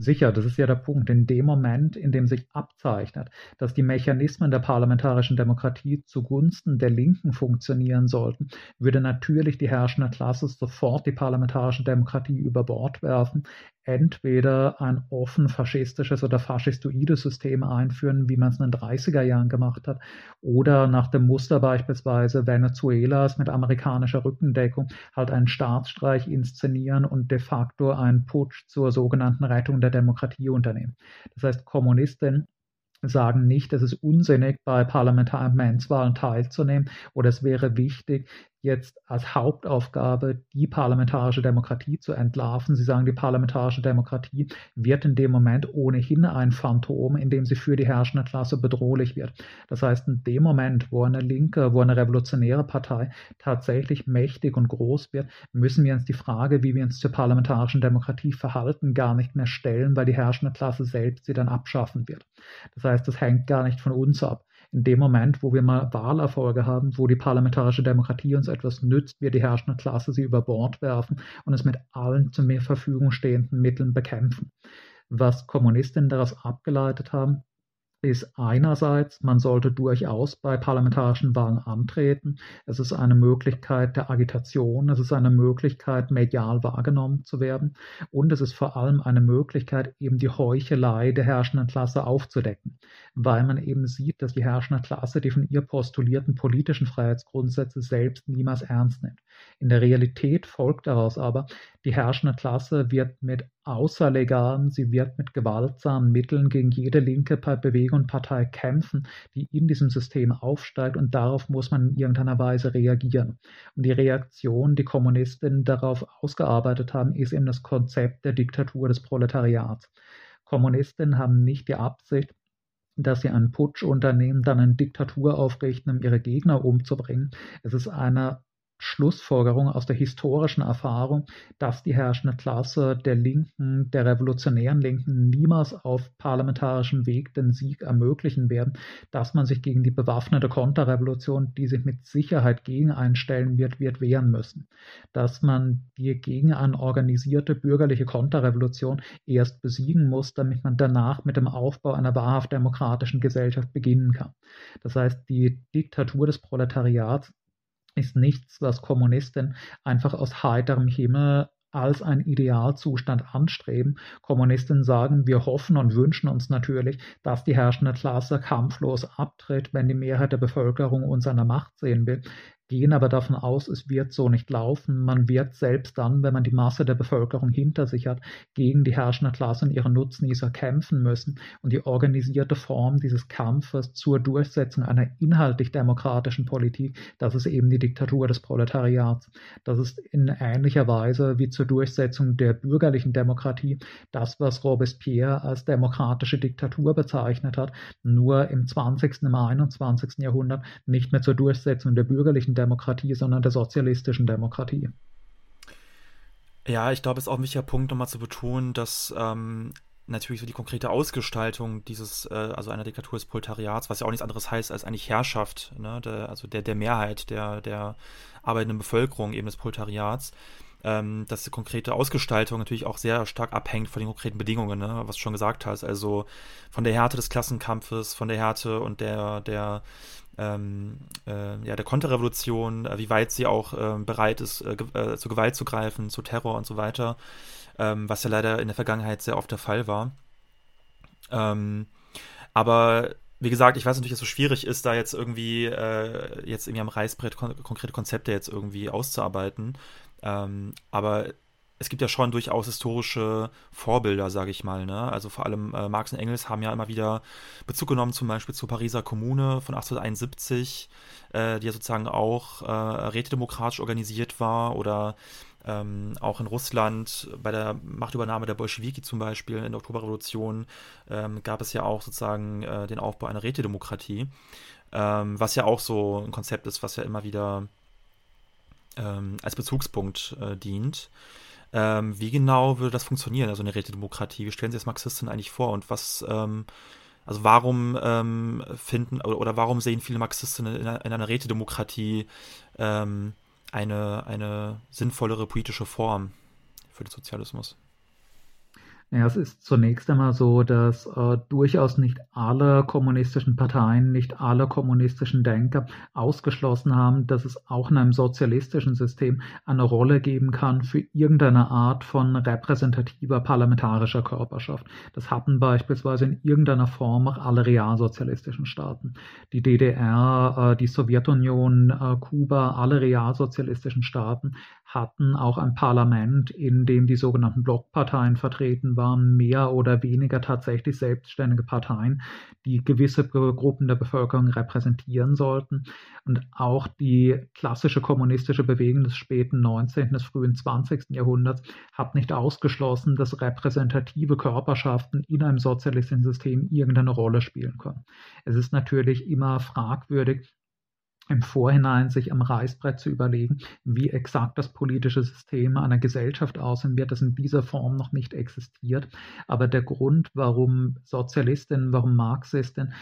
Sicher, das ist ja der Punkt. In dem Moment, in dem sich abzeichnet, dass die Mechanismen der parlamentarischen Demokratie zugunsten der Linken funktionieren sollten, würde natürlich die herrschende Klasse sofort die parlamentarische Demokratie über Bord werfen, entweder ein offen faschistisches oder faschistoides System einführen, wie man es in den 30er Jahren gemacht hat, oder nach dem Muster beispielsweise Venezuelas mit amerikanischer Rückendeckung halt einen Staatsstreich inszenieren und de facto einen Putsch zur sogenannten Rettung der Demokratie unternehmen. Das heißt, Kommunisten sagen nicht, es ist unsinnig, bei Parlamentswahlen teilzunehmen oder es wäre wichtig, jetzt als Hauptaufgabe die parlamentarische Demokratie zu entlarven. Sie sagen, die parlamentarische Demokratie wird in dem Moment ohnehin ein Phantom, in dem sie für die herrschende Klasse bedrohlich wird. Das heißt, in dem Moment, wo eine linke, wo eine revolutionäre Partei tatsächlich mächtig und groß wird, müssen wir uns die Frage, wie wir uns zur parlamentarischen Demokratie verhalten, gar nicht mehr stellen, weil die herrschende Klasse selbst sie dann abschaffen wird. Das heißt, das hängt gar nicht von uns ab in dem Moment, wo wir mal Wahlerfolge haben, wo die parlamentarische Demokratie uns etwas nützt, wir die herrschende Klasse sie über Bord werfen und es mit allen zur Verfügung stehenden Mitteln bekämpfen. Was Kommunistinnen daraus abgeleitet haben, ist einerseits, man sollte durchaus bei parlamentarischen Wahlen antreten. Es ist eine Möglichkeit der Agitation, es ist eine Möglichkeit, medial wahrgenommen zu werden und es ist vor allem eine Möglichkeit, eben die Heuchelei der herrschenden Klasse aufzudecken, weil man eben sieht, dass die herrschende Klasse die von ihr postulierten politischen Freiheitsgrundsätze selbst niemals ernst nimmt. In der Realität folgt daraus aber, die herrschende Klasse wird mit außerlegalen, sie wird mit gewaltsamen Mitteln gegen jede linke Bewegung und Partei kämpfen, die in diesem System aufsteigt und darauf muss man in irgendeiner Weise reagieren. Und die Reaktion, die Kommunistinnen darauf ausgearbeitet haben, ist eben das Konzept der Diktatur des Proletariats. Kommunistinnen haben nicht die Absicht, dass sie einen Putsch unternehmen, dann eine Diktatur aufrichten, um ihre Gegner umzubringen. Es ist eine Schlussfolgerung aus der historischen Erfahrung, dass die herrschende Klasse der Linken, der revolutionären Linken niemals auf parlamentarischem Weg den Sieg ermöglichen werden, dass man sich gegen die bewaffnete Konterrevolution, die sich mit Sicherheit gegen einstellen wird, wird wehren müssen, dass man die gegen eine organisierte bürgerliche Konterrevolution erst besiegen muss, damit man danach mit dem Aufbau einer wahrhaft demokratischen Gesellschaft beginnen kann. Das heißt, die Diktatur des Proletariats ist nichts, was Kommunisten einfach aus heiterem Himmel als ein Idealzustand anstreben. Kommunisten sagen, wir hoffen und wünschen uns natürlich, dass die herrschende Klasse kampflos abtritt, wenn die Mehrheit der Bevölkerung uns an der Macht sehen will gehen aber davon aus, es wird so nicht laufen. Man wird selbst dann, wenn man die Masse der Bevölkerung hinter sich hat, gegen die herrschende Klasse und ihre Nutznießer kämpfen müssen. Und die organisierte Form dieses Kampfes zur Durchsetzung einer inhaltlich demokratischen Politik, das ist eben die Diktatur des Proletariats. Das ist in ähnlicher Weise wie zur Durchsetzung der bürgerlichen Demokratie das, was Robespierre als demokratische Diktatur bezeichnet hat, nur im 20., im 21. Jahrhundert nicht mehr zur Durchsetzung der bürgerlichen Demokratie, sondern der sozialistischen Demokratie. Ja, ich glaube, es ist auch ein wichtiger Punkt, nochmal zu betonen, dass ähm, natürlich so die konkrete Ausgestaltung dieses, äh, also einer Diktatur des Proletariats, was ja auch nichts anderes heißt als eigentlich Herrschaft, ne, der, also der, der Mehrheit der, der arbeitenden Bevölkerung, eben des Proletariats, ähm, dass die konkrete Ausgestaltung natürlich auch sehr stark abhängt von den konkreten Bedingungen, ne? was du schon gesagt hast. Also von der Härte des Klassenkampfes, von der Härte und der, der, ähm, äh, ja, der Konterrevolution, äh, wie weit sie auch äh, bereit ist, äh, äh, zu Gewalt zu greifen, zu Terror und so weiter, ähm, was ja leider in der Vergangenheit sehr oft der Fall war. Ähm, aber wie gesagt, ich weiß natürlich, dass es so schwierig ist, da jetzt irgendwie äh, jetzt irgendwie am Reißbrett kon konkrete Konzepte jetzt irgendwie auszuarbeiten. Ähm, aber es gibt ja schon durchaus historische Vorbilder, sage ich mal. Ne? Also vor allem äh, Marx und Engels haben ja immer wieder Bezug genommen, zum Beispiel zur Pariser Kommune von 1871, äh, die ja sozusagen auch äh, rätedemokratisch organisiert war oder ähm, auch in Russland bei der Machtübernahme der Bolschewiki zum Beispiel in der Oktoberrevolution ähm, gab es ja auch sozusagen äh, den Aufbau einer Rätedemokratie, ähm, was ja auch so ein Konzept ist, was ja immer wieder ähm, als Bezugspunkt äh, dient. Ähm, wie genau würde das funktionieren, also eine Rätedemokratie? Wie stellen Sie das Marxisten eigentlich vor und was ähm, also warum ähm, finden oder, oder, warum sehen viele Marxisten in, in einer Rätedemokratie ähm, eine, eine sinnvollere politische Form für den Sozialismus. Ja, es ist zunächst einmal so, dass äh, durchaus nicht alle kommunistischen Parteien, nicht alle kommunistischen Denker ausgeschlossen haben, dass es auch in einem sozialistischen System eine Rolle geben kann für irgendeine Art von repräsentativer parlamentarischer Körperschaft. Das hatten beispielsweise in irgendeiner Form auch alle realsozialistischen Staaten. Die DDR, äh, die Sowjetunion, äh, Kuba, alle realsozialistischen Staaten hatten auch ein Parlament, in dem die sogenannten Blockparteien vertreten waren, mehr oder weniger tatsächlich selbstständige Parteien, die gewisse Gruppen der Bevölkerung repräsentieren sollten. Und auch die klassische kommunistische Bewegung des späten 19., des frühen 20. Jahrhunderts hat nicht ausgeschlossen, dass repräsentative Körperschaften in einem sozialistischen System irgendeine Rolle spielen können. Es ist natürlich immer fragwürdig, im Vorhinein sich am Reißbrett zu überlegen, wie exakt das politische System einer Gesellschaft aussehen wird, das in dieser Form noch nicht existiert. Aber der Grund, warum Sozialistinnen, warum Marxistinnen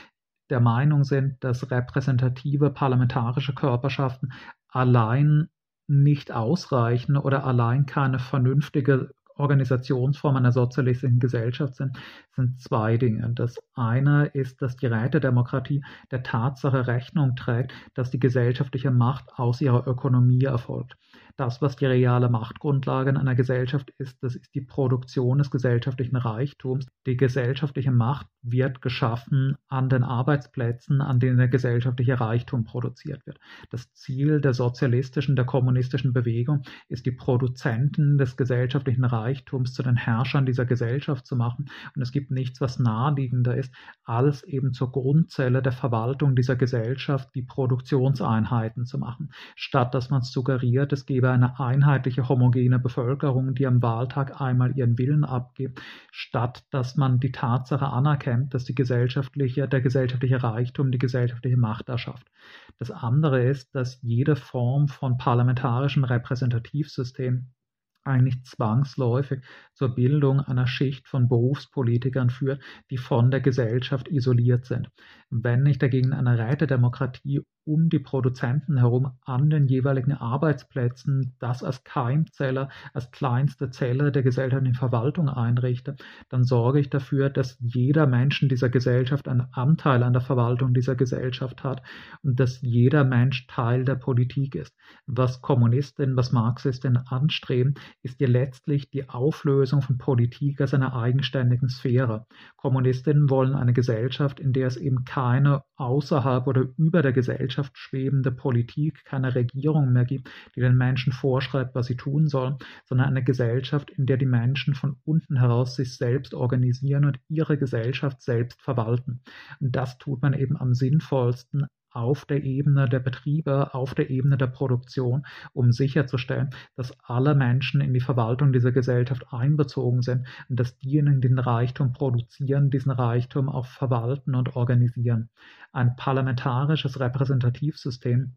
der Meinung sind, dass repräsentative parlamentarische Körperschaften allein nicht ausreichen oder allein keine vernünftige Organisationsform einer sozialistischen Gesellschaft sind, sind zwei Dinge. Das eine ist, dass die Rätedemokratie der Tatsache Rechnung trägt, dass die gesellschaftliche Macht aus ihrer Ökonomie erfolgt das, was die reale Machtgrundlage in einer Gesellschaft ist, das ist die Produktion des gesellschaftlichen Reichtums. Die gesellschaftliche Macht wird geschaffen an den Arbeitsplätzen, an denen der gesellschaftliche Reichtum produziert wird. Das Ziel der sozialistischen, der kommunistischen Bewegung ist, die Produzenten des gesellschaftlichen Reichtums zu den Herrschern dieser Gesellschaft zu machen. Und es gibt nichts, was naheliegender ist, als eben zur Grundzelle der Verwaltung dieser Gesellschaft die Produktionseinheiten zu machen, statt dass man suggeriert, es gebe über eine einheitliche, homogene Bevölkerung, die am Wahltag einmal ihren Willen abgibt, statt dass man die Tatsache anerkennt, dass die gesellschaftliche, der gesellschaftliche Reichtum die gesellschaftliche Macht erschafft. Das andere ist, dass jede Form von parlamentarischem Repräsentativsystem eigentlich zwangsläufig zur Bildung einer Schicht von Berufspolitikern führt, die von der Gesellschaft isoliert sind. Wenn nicht dagegen eine Rätedemokratie um die Produzenten herum an den jeweiligen Arbeitsplätzen das als Keimzelle, als kleinste Zelle der gesellschaftlichen Verwaltung einrichte, dann sorge ich dafür, dass jeder Mensch in dieser Gesellschaft einen Anteil an der Verwaltung dieser Gesellschaft hat und dass jeder Mensch Teil der Politik ist. Was Kommunistinnen, was Marxistinnen anstreben, ist ja letztlich die Auflösung von Politik als einer eigenständigen Sphäre. Kommunistinnen wollen eine Gesellschaft, in der es eben keine außerhalb oder über der Gesellschaft schwebende Politik, keine Regierung mehr gibt, die den Menschen vorschreibt, was sie tun sollen, sondern eine Gesellschaft, in der die Menschen von unten heraus sich selbst organisieren und ihre Gesellschaft selbst verwalten. Und das tut man eben am sinnvollsten auf der Ebene der Betriebe, auf der Ebene der Produktion, um sicherzustellen, dass alle Menschen in die Verwaltung dieser Gesellschaft einbezogen sind und dass diejenigen, die den Reichtum produzieren, diesen Reichtum auch verwalten und organisieren. Ein parlamentarisches Repräsentativsystem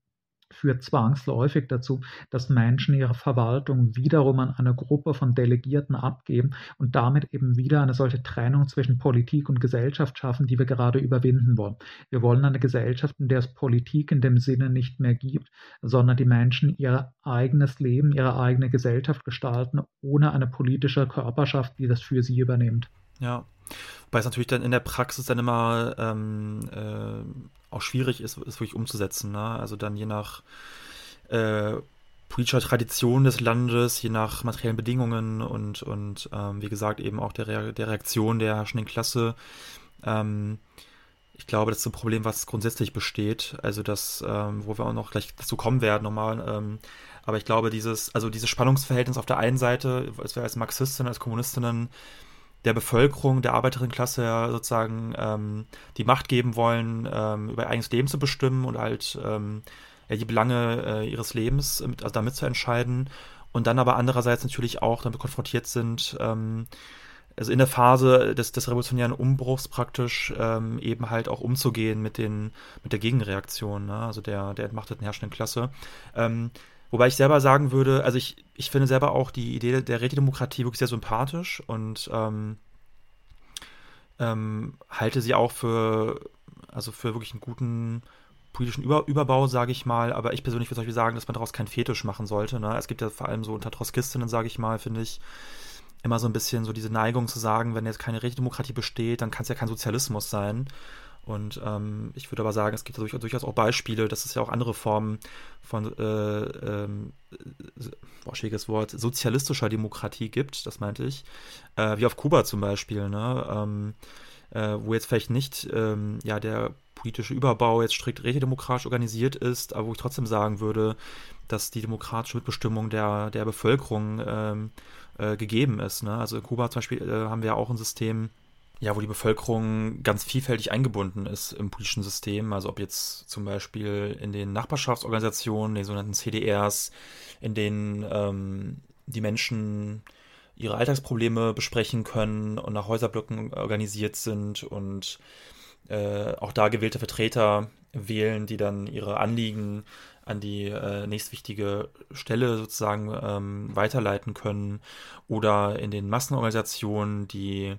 führt zwangsläufig dazu, dass Menschen ihre Verwaltung wiederum an eine Gruppe von Delegierten abgeben und damit eben wieder eine solche Trennung zwischen Politik und Gesellschaft schaffen, die wir gerade überwinden wollen. Wir wollen eine Gesellschaft, in der es Politik in dem Sinne nicht mehr gibt, sondern die Menschen ihr eigenes Leben, ihre eigene Gesellschaft gestalten, ohne eine politische Körperschaft, die das für sie übernimmt. Ja, Wobei es natürlich dann in der Praxis dann immer ähm, äh, auch schwierig ist, es wirklich umzusetzen. Ne? Also dann je nach äh, politischer Tradition des Landes, je nach materiellen Bedingungen und, und ähm, wie gesagt eben auch der, Re der Reaktion der herrschenden Klasse. Ähm, ich glaube, das ist ein Problem, was grundsätzlich besteht. Also das, ähm, wo wir auch noch gleich dazu kommen werden nochmal. Ähm, aber ich glaube, dieses, also dieses Spannungsverhältnis auf der einen Seite, als wir als Marxistinnen, als Kommunistinnen der Bevölkerung, der Arbeiterinnenklasse sozusagen ähm, die Macht geben wollen, ähm, über ihr eigenes Leben zu bestimmen und halt ähm, ja, die Belange äh, ihres Lebens mit, also damit zu entscheiden. Und dann aber andererseits natürlich auch damit konfrontiert sind, ähm, also in der Phase des, des revolutionären Umbruchs praktisch ähm, eben halt auch umzugehen mit den mit der Gegenreaktion, ne? also der der entmachteten herrschenden Klasse. Wobei ich selber sagen würde, also ich, ich finde selber auch die Idee der Rätedemokratie wirklich sehr sympathisch und ähm, ähm, halte sie auch für, also für wirklich einen guten politischen Über Überbau, sage ich mal. Aber ich persönlich würde sagen, dass man daraus keinen Fetisch machen sollte. Ne? Es gibt ja vor allem so unter Trotzkistinnen, sage ich mal, finde ich, immer so ein bisschen so diese Neigung zu sagen, wenn jetzt keine Rätedemokratie besteht, dann kann es ja kein Sozialismus sein. Und ähm, ich würde aber sagen, es gibt durchaus auch Beispiele, dass es ja auch andere Formen von, äh, ähm, schwieriges Wort, sozialistischer Demokratie gibt, das meinte ich, äh, wie auf Kuba zum Beispiel, ne? Ähm, äh, wo jetzt vielleicht nicht ähm, ja, der politische Überbau jetzt strikt rätedemokratisch organisiert ist, aber wo ich trotzdem sagen würde, dass die demokratische Mitbestimmung der, der Bevölkerung ähm, äh, gegeben ist. Ne? Also in Kuba zum Beispiel äh, haben wir auch ein System, ja, wo die Bevölkerung ganz vielfältig eingebunden ist im politischen System. Also ob jetzt zum Beispiel in den Nachbarschaftsorganisationen, den sogenannten CDRs, in denen ähm, die Menschen ihre Alltagsprobleme besprechen können und nach Häuserblöcken organisiert sind und äh, auch da gewählte Vertreter wählen, die dann ihre Anliegen an die äh, nächstwichtige Stelle sozusagen ähm, weiterleiten können oder in den Massenorganisationen, die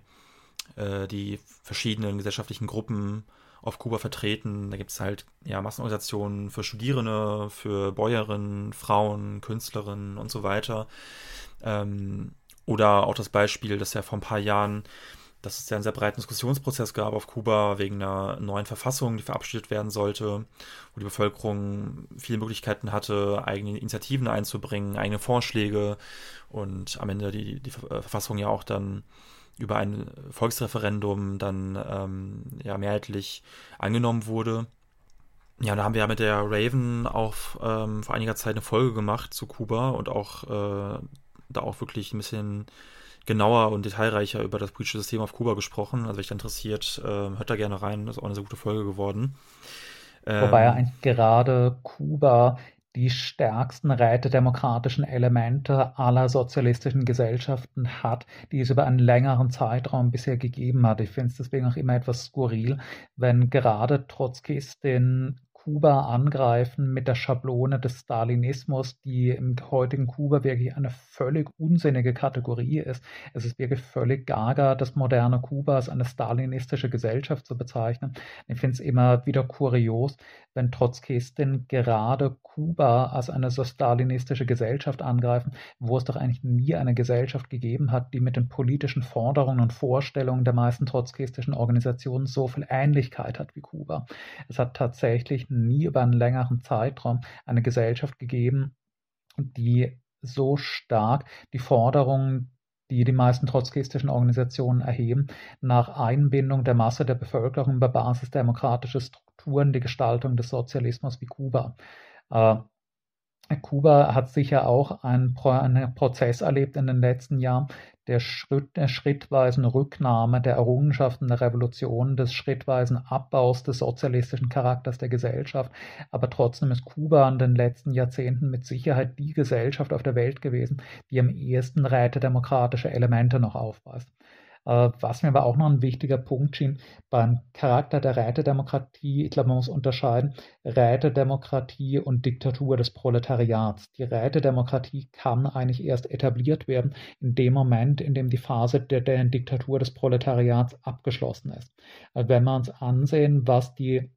äh, die verschiedenen gesellschaftlichen Gruppen auf Kuba vertreten. Da gibt es halt ja, Massenorganisationen für Studierende, für Bäuerinnen, Frauen, Künstlerinnen und so weiter. Ähm, oder auch das Beispiel, dass ja vor ein paar Jahren, dass es ja einen sehr breiten Diskussionsprozess gab auf Kuba wegen einer neuen Verfassung, die verabschiedet werden sollte, wo die Bevölkerung viele Möglichkeiten hatte, eigene Initiativen einzubringen, eigene Vorschläge und am Ende die, die Verfassung ja auch dann über ein Volksreferendum dann ähm, ja mehrheitlich angenommen wurde. Ja, da haben wir ja mit der Raven auch ähm, vor einiger Zeit eine Folge gemacht zu Kuba und auch äh, da auch wirklich ein bisschen genauer und detailreicher über das politische System auf Kuba gesprochen. Also, wenn euch interessiert, äh, hört da gerne rein. Das ist auch eine sehr gute Folge geworden. Wobei ähm, eigentlich gerade Kuba die stärksten rätedemokratischen Elemente aller sozialistischen Gesellschaften hat, die es über einen längeren Zeitraum bisher gegeben hat. Ich finde es deswegen auch immer etwas skurril, wenn gerade Trotzkistin Kuba angreifen mit der Schablone des Stalinismus, die im heutigen Kuba wirklich eine völlig unsinnige Kategorie ist. Es ist wirklich völlig gaga, das moderne Kuba als eine stalinistische Gesellschaft zu bezeichnen. Ich finde es immer wieder kurios, wenn Trotzkisten gerade Kuba als eine so stalinistische Gesellschaft angreifen, wo es doch eigentlich nie eine Gesellschaft gegeben hat, die mit den politischen Forderungen und Vorstellungen der meisten trotzkistischen Organisationen so viel Ähnlichkeit hat wie Kuba. Es hat tatsächlich nie über einen längeren Zeitraum eine Gesellschaft gegeben, die so stark die Forderungen die die meisten trotzkistischen Organisationen erheben, nach Einbindung der Masse der Bevölkerung über Basis demokratischer Strukturen die Gestaltung des Sozialismus wie Kuba. Äh, Kuba hat sicher auch einen, einen Prozess erlebt in den letzten Jahren der, Schritt, der schrittweisen Rücknahme der Errungenschaften der Revolution, des schrittweisen Abbaus des sozialistischen Charakters der Gesellschaft. Aber trotzdem ist Kuba in den letzten Jahrzehnten mit Sicherheit die Gesellschaft auf der Welt gewesen, die am ehesten rätedemokratische Elemente noch aufweist. Äh, was mir aber auch noch ein wichtiger Punkt schien, beim Charakter der Rätedemokratie, ich glaube, man muss unterscheiden, Rätedemokratie und Diktatur des Proletariats. Die Rätedemokratie kann eigentlich erst etabliert werden in dem Moment, in dem die Phase der, der Diktatur des Proletariats abgeschlossen ist. Also wenn wir uns ansehen, was die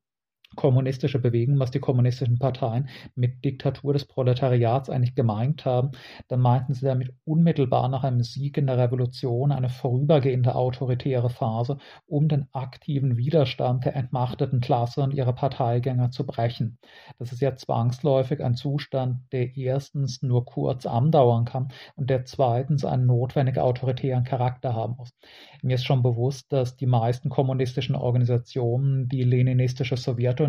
kommunistische Bewegung, was die kommunistischen Parteien mit Diktatur des Proletariats eigentlich gemeint haben, dann meinten sie damit unmittelbar nach einem Sieg in der Revolution eine vorübergehende autoritäre Phase, um den aktiven Widerstand der entmachteten Klasse und ihrer Parteigänger zu brechen. Das ist ja zwangsläufig ein Zustand, der erstens nur kurz andauern kann und der zweitens einen notwendig autoritären Charakter haben muss. Mir ist schon bewusst, dass die meisten kommunistischen Organisationen die leninistische Sowjetunion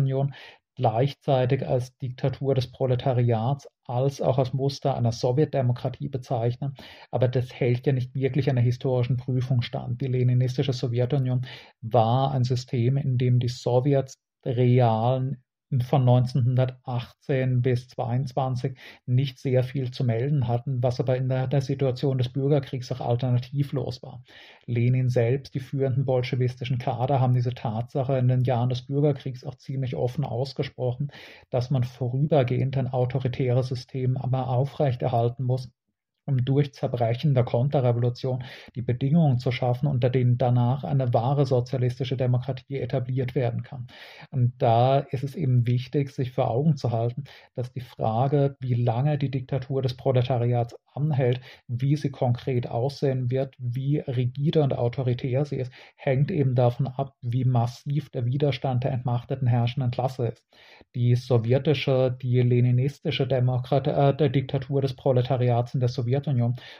gleichzeitig als Diktatur des Proletariats als auch als Muster einer Sowjetdemokratie bezeichnen. Aber das hält ja nicht wirklich einer historischen Prüfung stand. Die leninistische Sowjetunion war ein System, in dem die Sowjets realen von 1918 bis 22 nicht sehr viel zu melden hatten, was aber in der, der, Situation des Bürgerkriegs auch alternativlos war. Lenin selbst, die führenden bolschewistischen Kader haben diese Tatsache in den Jahren des Bürgerkriegs auch ziemlich offen ausgesprochen, dass man vorübergehend ein autoritäres System aber aufrechterhalten muss, um durch Zerbrechen der Konterrevolution die Bedingungen zu schaffen, unter denen danach eine wahre sozialistische Demokratie etabliert werden kann. Und da ist es eben wichtig, sich vor Augen zu halten, dass die Frage, wie lange die Diktatur des Proletariats anhält, wie sie konkret aussehen wird, wie rigide und autoritär sie ist, hängt eben davon ab, wie massiv der Widerstand der entmachteten herrschenden Klasse ist. Die sowjetische, die leninistische Demokrat äh, Diktatur des Proletariats in der Sowjetunion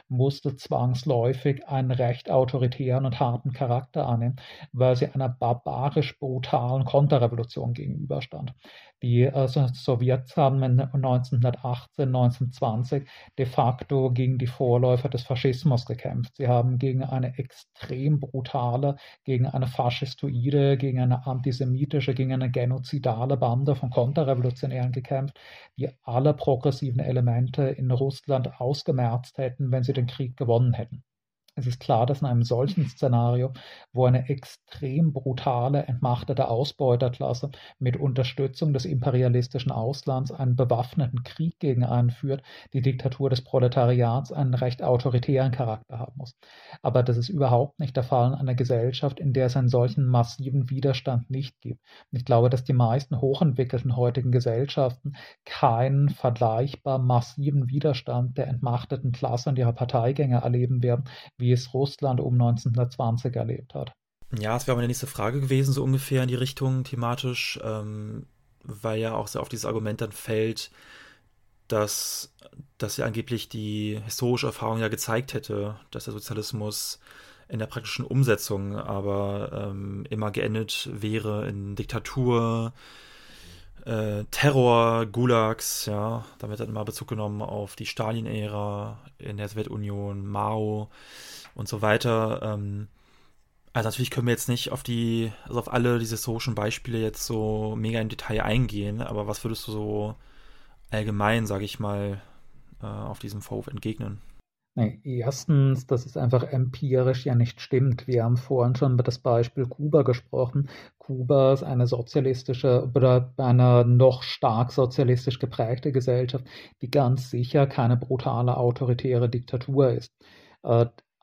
musste zwangsläufig einen recht autoritären und harten Charakter annehmen, weil sie einer barbarisch brutalen Konterrevolution gegenüberstand. Die also Sowjets haben 1918, 1920 de facto gegen die Vorläufer des Faschismus gekämpft. Sie haben gegen eine extrem brutale, gegen eine faschistoide, gegen eine antisemitische, gegen eine genozidale Bande von Konterrevolutionären gekämpft, die alle progressiven Elemente in Russland ausgemerzt hätten, wenn sie den Krieg gewonnen hätten. Es ist klar, dass in einem solchen Szenario, wo eine extrem brutale, entmachtete Ausbeuterklasse mit Unterstützung des imperialistischen Auslands einen bewaffneten Krieg gegen einen führt, die Diktatur des Proletariats einen recht autoritären Charakter haben muss. Aber das ist überhaupt nicht der Fall in einer Gesellschaft, in der es einen solchen massiven Widerstand nicht gibt. Und ich glaube, dass die meisten hochentwickelten heutigen Gesellschaften keinen vergleichbar massiven Widerstand der entmachteten Klasse und ihrer Parteigänger erleben werden, wie wie es Russland um 1920 erlebt hat. Ja, das wäre meine nächste Frage gewesen, so ungefähr in die Richtung thematisch, ähm, weil ja auch sehr oft dieses Argument dann fällt, dass, dass ja angeblich die historische Erfahrung ja gezeigt hätte, dass der Sozialismus in der praktischen Umsetzung aber ähm, immer geendet wäre in Diktatur, äh, Terror, Gulags, ja, da wird dann immer Bezug genommen auf die Stalin-Ära in der Sowjetunion, Mao und so weiter. Ähm, also natürlich können wir jetzt nicht auf die, also auf alle diese historischen Beispiele jetzt so mega im Detail eingehen, aber was würdest du so allgemein, sage ich mal, äh, auf diesem Vorwurf entgegnen? Nee, erstens, dass es einfach empirisch ja nicht stimmt. Wir haben vorhin schon über das Beispiel Kuba gesprochen. Kuba ist eine sozialistische oder eine noch stark sozialistisch geprägte Gesellschaft, die ganz sicher keine brutale autoritäre Diktatur ist.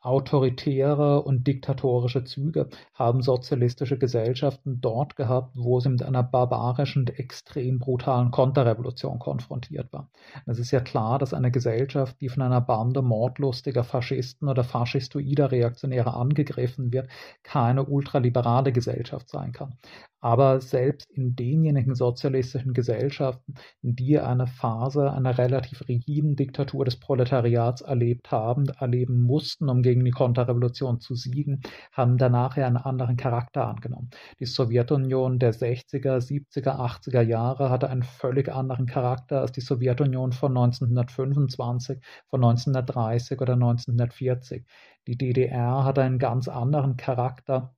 Autoritäre und diktatorische Züge haben sozialistische Gesellschaften dort gehabt, wo sie mit einer barbarischen, extrem brutalen Konterrevolution konfrontiert war. Es ist ja klar, dass eine Gesellschaft, die von einer Bande mordlustiger Faschisten oder faschistoider Reaktionäre angegriffen wird, keine ultraliberale Gesellschaft sein kann. Aber selbst in denjenigen sozialistischen Gesellschaften, die eine Phase einer relativ rigiden Diktatur des Proletariats erlebt haben, erleben mussten, um gegen die Konterrevolution zu siegen, haben danach ja einen anderen Charakter angenommen. Die Sowjetunion der 60er, 70er, 80er Jahre hatte einen völlig anderen Charakter als die Sowjetunion von 1925, von 1930 oder 1940. Die DDR hatte einen ganz anderen Charakter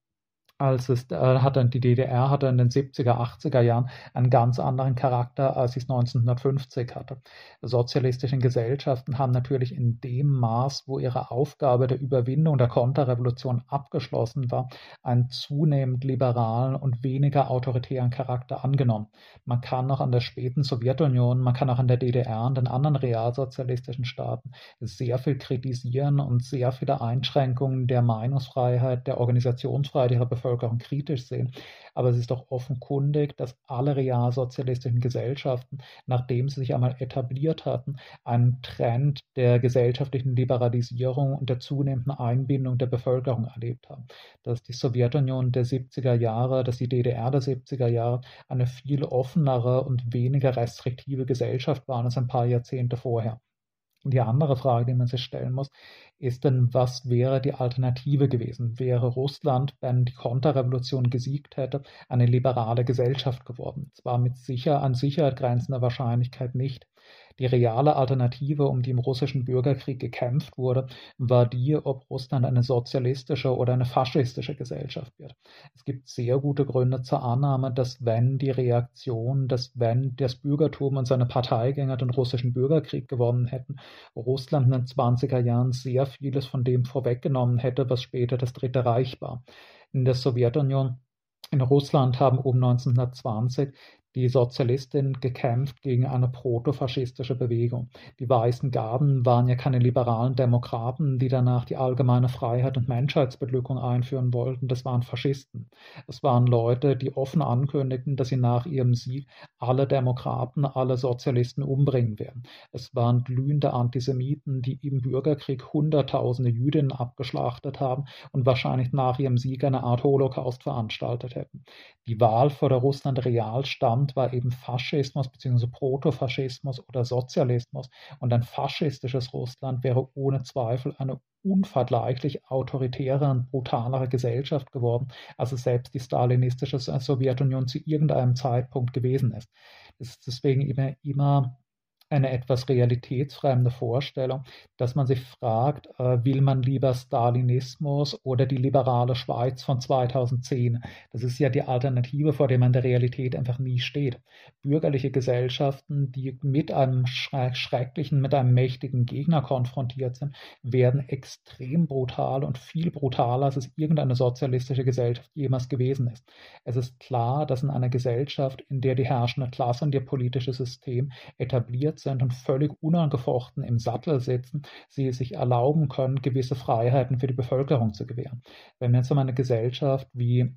als es äh, hat dann die DDR hatte in den 70er, 80er Jahren einen ganz anderen Charakter, als es 1950 hatte. Sozialistischen Gesellschaften haben natürlich in dem Maß, wo ihre Aufgabe der Überwindung der Konterrevolution abgeschlossen war, einen zunehmend liberalen und weniger autoritären Charakter angenommen. Man kann auch an der späten Sowjetunion, man kann auch an der DDR und den anderen realsozialistischen Staaten sehr viel kritisieren und sehr viele Einschränkungen der Meinungsfreiheit, der Organisationsfreiheit ihrer Bevölkerung Bevölkerung kritisch sehen. Aber es ist doch offenkundig, dass alle realsozialistischen Gesellschaften, nachdem sie sich einmal etabliert hatten, einen Trend der gesellschaftlichen Liberalisierung und der zunehmenden Einbindung der Bevölkerung erlebt haben. Dass die Sowjetunion der 70er Jahre, dass die DDR der 70er Jahre eine viel offenere und weniger restriktive Gesellschaft waren als ein paar Jahrzehnte vorher. Und die andere Frage, die man sich stellen muss, ist denn, was wäre die Alternative gewesen? Wäre Russland, wenn die Konterrevolution gesiegt hätte, eine liberale Gesellschaft geworden? Zwar mit sicher an Sicherheit grenzender Wahrscheinlichkeit nicht. Die reale Alternative, um die im russischen Bürgerkrieg gekämpft wurde, war die, ob Russland eine sozialistische oder eine faschistische Gesellschaft wird. Es gibt sehr gute Gründe zur Annahme, dass wenn die Reaktion, dass wenn das Bürgertum und seine Parteigänger den russischen Bürgerkrieg gewonnen hätten, Russland in den 20er Jahren sehr vieles von dem vorweggenommen hätte, was später das Dritte Reich war. In der Sowjetunion in Russland haben um 1920 die Sozialistin gekämpft gegen eine protofaschistische Bewegung. Die Weißen Garden waren ja keine liberalen Demokraten, die danach die allgemeine Freiheit und Menschheitsbeglückung einführen wollten. Das waren Faschisten. Es waren Leute, die offen ankündigten, dass sie nach ihrem Sieg alle Demokraten, alle Sozialisten umbringen werden. Es waren glühende Antisemiten, die im Bürgerkrieg Hunderttausende Jüdinnen abgeschlachtet haben und wahrscheinlich nach ihrem Sieg eine Art Holocaust veranstaltet hätten. Die Wahl vor der Russland real stand Land war eben Faschismus bzw. Protofaschismus oder Sozialismus. Und ein faschistisches Russland wäre ohne Zweifel eine unvergleichlich autoritäre und brutalere Gesellschaft geworden, als es selbst die stalinistische Sowjetunion zu irgendeinem Zeitpunkt gewesen ist. Es ist deswegen immer, immer eine etwas realitätsfremde Vorstellung, dass man sich fragt, äh, will man lieber Stalinismus oder die liberale Schweiz von 2010? Das ist ja die Alternative, vor der man der Realität einfach nie steht. Bürgerliche Gesellschaften, die mit einem schrecklichen, mit einem mächtigen Gegner konfrontiert sind, werden extrem brutal und viel brutaler, als es irgendeine sozialistische Gesellschaft jemals gewesen ist. Es ist klar, dass in einer Gesellschaft, in der die herrschende Klasse und ihr politisches System etabliert sind und völlig unangefochten im Sattel sitzen, sie sich erlauben können, gewisse Freiheiten für die Bevölkerung zu gewähren. Wenn wir jetzt um eine Gesellschaft wie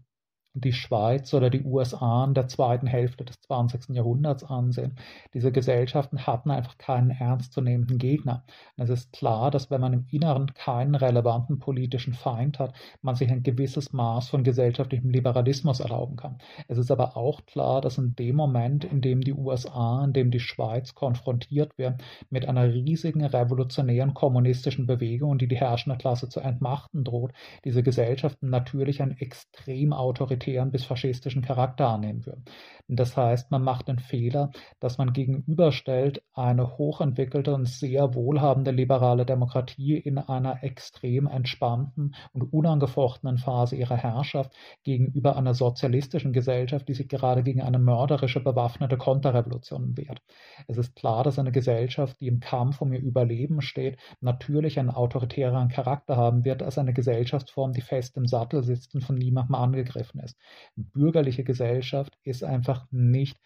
die Schweiz oder die USA in der zweiten Hälfte des 20. Jahrhunderts ansehen. Diese Gesellschaften hatten einfach keinen ernstzunehmenden Gegner. Und es ist klar, dass wenn man im Inneren keinen relevanten politischen Feind hat, man sich ein gewisses Maß von gesellschaftlichem Liberalismus erlauben kann. Es ist aber auch klar, dass in dem Moment, in dem die USA, in dem die Schweiz konfrontiert werden mit einer riesigen revolutionären kommunistischen Bewegung, die die herrschende Klasse zu entmachten droht, diese Gesellschaften natürlich ein extrem autoritäres autoritären bis faschistischen Charakter annehmen würden. Das heißt, man macht den Fehler, dass man gegenüberstellt eine hochentwickelte und sehr wohlhabende liberale Demokratie in einer extrem entspannten und unangefochtenen Phase ihrer Herrschaft gegenüber einer sozialistischen Gesellschaft, die sich gerade gegen eine mörderische bewaffnete Konterrevolution wehrt. Es ist klar, dass eine Gesellschaft, die im Kampf um ihr Überleben steht, natürlich einen autoritären Charakter haben wird als eine Gesellschaftsform, die fest im Sattel sitzt und von niemandem angegriffen ist. Bürgerliche Gesellschaft ist einfach nicht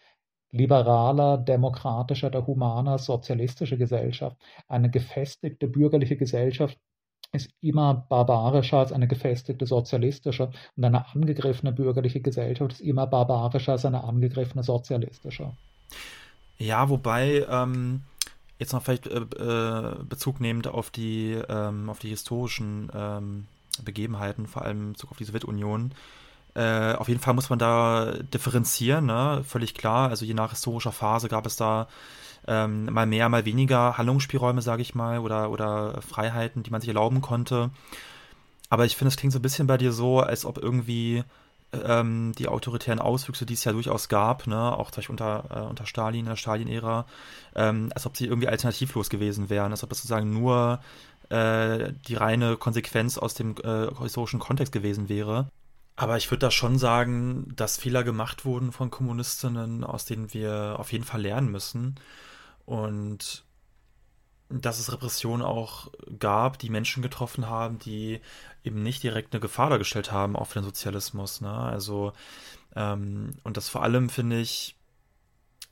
liberaler, demokratischer oder humaner, sozialistische Gesellschaft. Eine gefestigte bürgerliche Gesellschaft ist immer barbarischer als eine gefestigte sozialistische und eine angegriffene bürgerliche Gesellschaft ist immer barbarischer als eine angegriffene sozialistische. Ja, wobei ähm, jetzt noch vielleicht äh, äh Bezug nehmend auf die, ähm, auf die historischen ähm, Begebenheiten, vor allem in Bezug auf die Sowjetunion. Äh, auf jeden Fall muss man da differenzieren, ne? völlig klar. Also je nach historischer Phase gab es da ähm, mal mehr, mal weniger Handlungsspielräume, sage ich mal, oder, oder Freiheiten, die man sich erlauben konnte. Aber ich finde, es klingt so ein bisschen bei dir so, als ob irgendwie ähm, die autoritären Auswüchse, die es ja durchaus gab, ne, auch zum Beispiel unter, äh, unter Stalin, in der Stalin-Ära, ähm, als ob sie irgendwie alternativlos gewesen wären, als ob das sozusagen nur äh, die reine Konsequenz aus dem äh, historischen Kontext gewesen wäre. Aber ich würde da schon sagen, dass Fehler gemacht wurden von Kommunistinnen, aus denen wir auf jeden Fall lernen müssen. Und dass es Repressionen auch gab, die Menschen getroffen haben, die eben nicht direkt eine Gefahr dargestellt haben, auch für den Sozialismus. Ne? Also, ähm, und das vor allem finde ich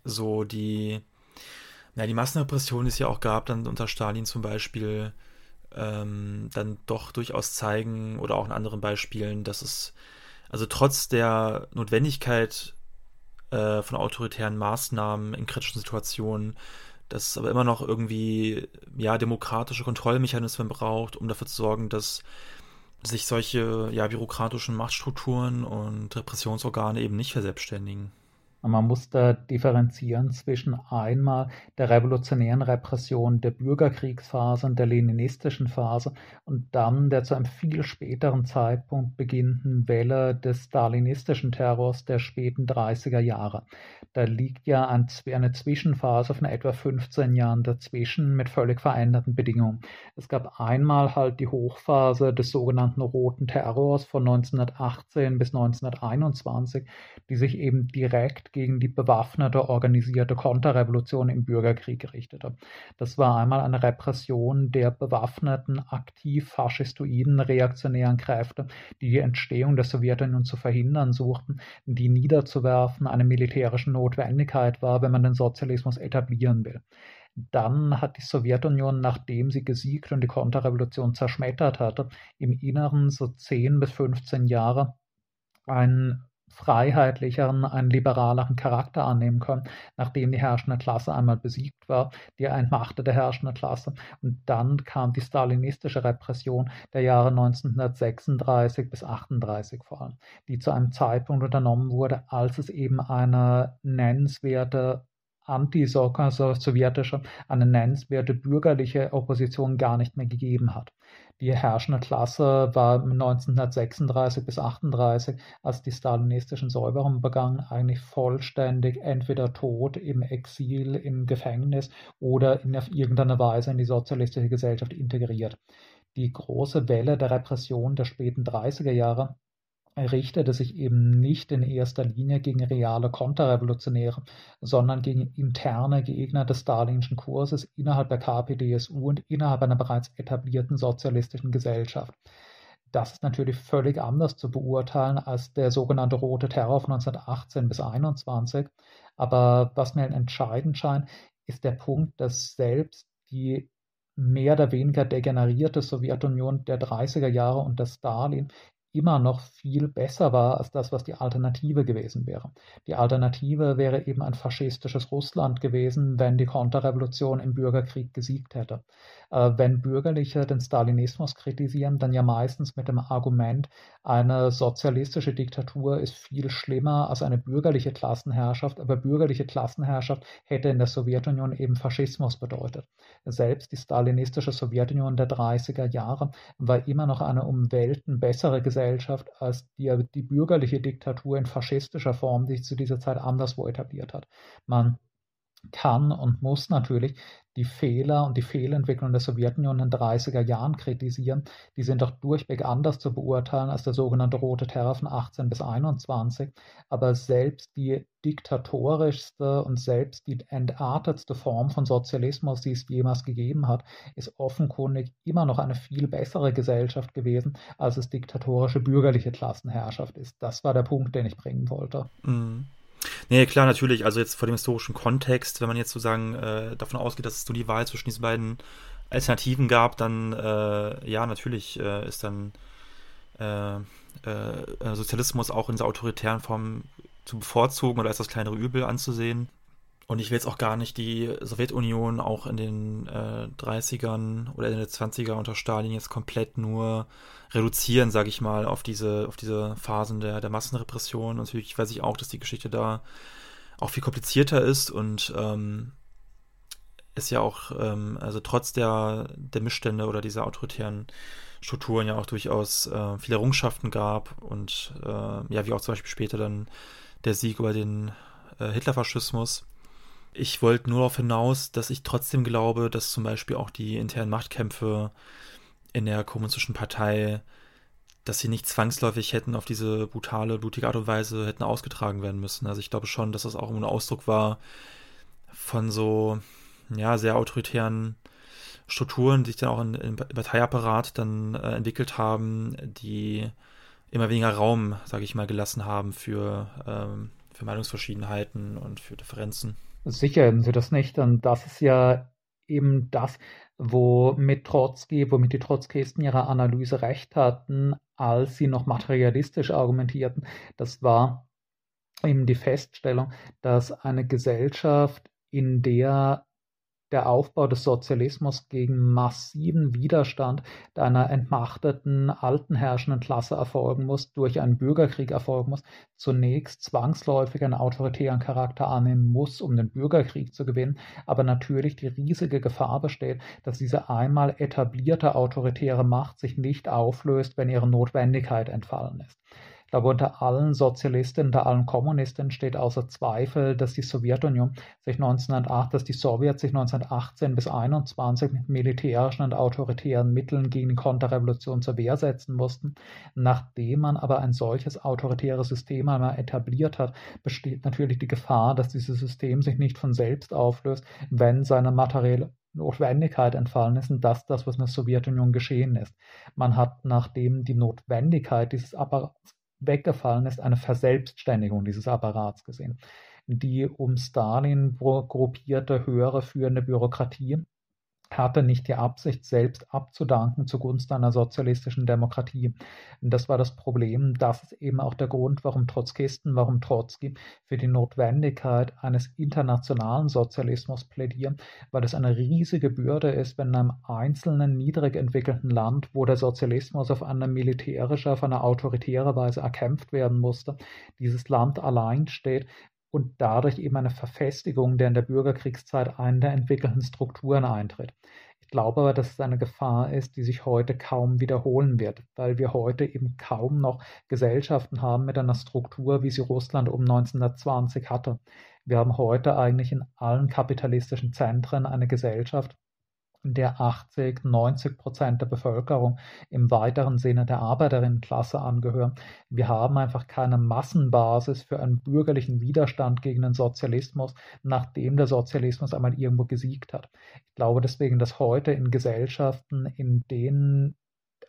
so die, ja, die Massenrepression, die es ja auch gab, dann unter Stalin zum Beispiel, ähm, dann doch durchaus zeigen oder auch in anderen Beispielen, dass es, also trotz der Notwendigkeit äh, von autoritären Maßnahmen in kritischen Situationen, dass es aber immer noch irgendwie ja demokratische Kontrollmechanismen braucht, um dafür zu sorgen, dass sich solche ja bürokratischen Machtstrukturen und Repressionsorgane eben nicht verselbstständigen. Man muss da differenzieren zwischen einmal der revolutionären Repression der Bürgerkriegsphase und der leninistischen Phase und dann der zu einem viel späteren Zeitpunkt beginnenden Welle des stalinistischen Terrors der späten 30er Jahre. Da liegt ja eine Zwischenphase von etwa 15 Jahren dazwischen mit völlig veränderten Bedingungen. Es gab einmal halt die Hochphase des sogenannten Roten Terrors von 1918 bis 1921, die sich eben direkt gegen die bewaffnete, organisierte Konterrevolution im Bürgerkrieg richtete. Das war einmal eine Repression der bewaffneten, aktiv faschistoiden, reaktionären Kräfte, die die Entstehung der Sowjetunion zu verhindern suchten, die niederzuwerfen eine militärische Notwendigkeit war, wenn man den Sozialismus etablieren will. Dann hat die Sowjetunion, nachdem sie gesiegt und die Konterrevolution zerschmettert hatte, im Inneren so 10 bis 15 Jahre einen freiheitlicheren, einen liberaleren Charakter annehmen können, nachdem die herrschende Klasse einmal besiegt war, die entmachtete herrschende Klasse. Und dann kam die stalinistische Repression der Jahre 1936 bis 38 vor allem, die zu einem Zeitpunkt unternommen wurde, als es eben eine nennenswerte anti-sowjetische, eine nennenswerte bürgerliche Opposition gar nicht mehr gegeben hat. Die herrschende Klasse war 1936 bis 38, als die stalinistischen Säuberungen begannen, eigentlich vollständig entweder tot, im Exil, im Gefängnis oder in irgendeiner Weise in die sozialistische Gesellschaft integriert. Die große Welle der Repression der späten 30er Jahre richtete sich eben nicht in erster Linie gegen reale Konterrevolutionäre, sondern gegen interne Gegner des stalinischen Kurses innerhalb der KPDSU und innerhalb einer bereits etablierten sozialistischen Gesellschaft. Das ist natürlich völlig anders zu beurteilen als der sogenannte Rote Terror von 1918 bis 1921. Aber was mir entscheidend scheint, ist der Punkt, dass selbst die mehr oder weniger degenerierte Sowjetunion der 30er Jahre unter Stalin immer noch viel besser war als das, was die Alternative gewesen wäre. Die Alternative wäre eben ein faschistisches Russland gewesen, wenn die Konterrevolution im Bürgerkrieg gesiegt hätte. Äh, wenn Bürgerliche den Stalinismus kritisieren, dann ja meistens mit dem Argument, eine sozialistische Diktatur ist viel schlimmer als eine bürgerliche Klassenherrschaft, aber bürgerliche Klassenherrschaft hätte in der Sowjetunion eben Faschismus bedeutet. Selbst die stalinistische Sowjetunion der 30er Jahre war immer noch eine um Welten bessere Gesellschaft als die, die bürgerliche Diktatur in faschistischer Form, die sich zu dieser Zeit anderswo etabliert hat. Man kann und muss natürlich die Fehler und die Fehlentwicklung der Sowjetunion in den 30er Jahren kritisieren. Die sind doch durchweg anders zu beurteilen als der sogenannte Rote Terror von 18 bis 21. Aber selbst die diktatorischste und selbst die entartetste Form von Sozialismus, die es jemals gegeben hat, ist offenkundig immer noch eine viel bessere Gesellschaft gewesen, als es diktatorische bürgerliche Klassenherrschaft ist. Das war der Punkt, den ich bringen wollte. Mhm. Nee, klar, natürlich. Also jetzt vor dem historischen Kontext, wenn man jetzt sozusagen äh, davon ausgeht, dass es nur die Wahl zwischen diesen beiden Alternativen gab, dann äh, ja, natürlich äh, ist dann äh, äh, Sozialismus auch in dieser autoritären Form zu bevorzugen oder als das kleinere Übel anzusehen. Und ich will jetzt auch gar nicht die Sowjetunion auch in den äh, 30ern oder in den 20er unter Stalin jetzt komplett nur reduzieren, sage ich mal, auf diese, auf diese Phasen der, der Massenrepression. Und natürlich weiß ich auch, dass die Geschichte da auch viel komplizierter ist und ähm, es ja auch, ähm, also trotz der, der Missstände oder dieser autoritären Strukturen ja auch durchaus äh, viele Errungenschaften gab und äh, ja, wie auch zum Beispiel später dann der Sieg über den äh, Hitlerfaschismus. Ich wollte nur darauf hinaus, dass ich trotzdem glaube, dass zum Beispiel auch die internen Machtkämpfe in der kommunistischen Partei dass sie nicht zwangsläufig hätten auf diese brutale, blutige Art und Weise hätten ausgetragen werden müssen. Also ich glaube schon, dass das auch ein Ausdruck war von so, ja, sehr autoritären Strukturen, die sich dann auch im Parteiapparat dann äh, entwickelt haben, die immer weniger Raum, sage ich mal, gelassen haben für, ähm, für Meinungsverschiedenheiten und für Differenzen. Sicher haben sie das nicht. Und das ist ja eben das, womit Trotzki, womit die Trotzkisten ihrer Analyse recht hatten, als sie noch materialistisch argumentierten. Das war eben die Feststellung, dass eine Gesellschaft, in der der Aufbau des Sozialismus gegen massiven Widerstand einer entmachteten, alten herrschenden Klasse erfolgen muss, durch einen Bürgerkrieg erfolgen muss, zunächst zwangsläufig einen autoritären Charakter annehmen muss, um den Bürgerkrieg zu gewinnen, aber natürlich die riesige Gefahr besteht, dass diese einmal etablierte autoritäre Macht sich nicht auflöst, wenn ihre Notwendigkeit entfallen ist. Ich glaube, unter allen Sozialisten, unter allen Kommunisten steht außer Zweifel, dass die Sowjetunion sich 1908, dass die Sowjets sich 1918 bis 1921 mit militärischen und autoritären Mitteln gegen die Konterrevolution zur Wehr setzen mussten. Nachdem man aber ein solches autoritäres System einmal etabliert hat, besteht natürlich die Gefahr, dass dieses System sich nicht von selbst auflöst, wenn seine materielle Notwendigkeit entfallen ist und das, das, was in der Sowjetunion geschehen ist. Man hat, nachdem die Notwendigkeit dieses Apparats weggefallen ist, eine Verselbstständigung dieses Apparats gesehen. Die um Stalin gruppierte höhere führende Bürokratie hatte nicht die Absicht, selbst abzudanken zugunsten einer sozialistischen Demokratie. Das war das Problem. Das ist eben auch der Grund, warum Trotzkisten, warum Trotzki für die Notwendigkeit eines internationalen Sozialismus plädieren, weil es eine riesige Bürde ist, wenn in einem einzelnen, niedrig entwickelten Land, wo der Sozialismus auf eine militärische, auf eine autoritäre Weise erkämpft werden musste, dieses Land allein steht, und dadurch eben eine Verfestigung der in der Bürgerkriegszeit einen der entwickelten Strukturen eintritt. Ich glaube aber, dass es eine Gefahr ist, die sich heute kaum wiederholen wird, weil wir heute eben kaum noch Gesellschaften haben mit einer Struktur, wie sie Russland um 1920 hatte. Wir haben heute eigentlich in allen kapitalistischen Zentren eine Gesellschaft, der 80, 90 Prozent der Bevölkerung im weiteren Sinne der Arbeiterinnenklasse angehören. Wir haben einfach keine Massenbasis für einen bürgerlichen Widerstand gegen den Sozialismus, nachdem der Sozialismus einmal irgendwo gesiegt hat. Ich glaube deswegen, dass heute in Gesellschaften, in denen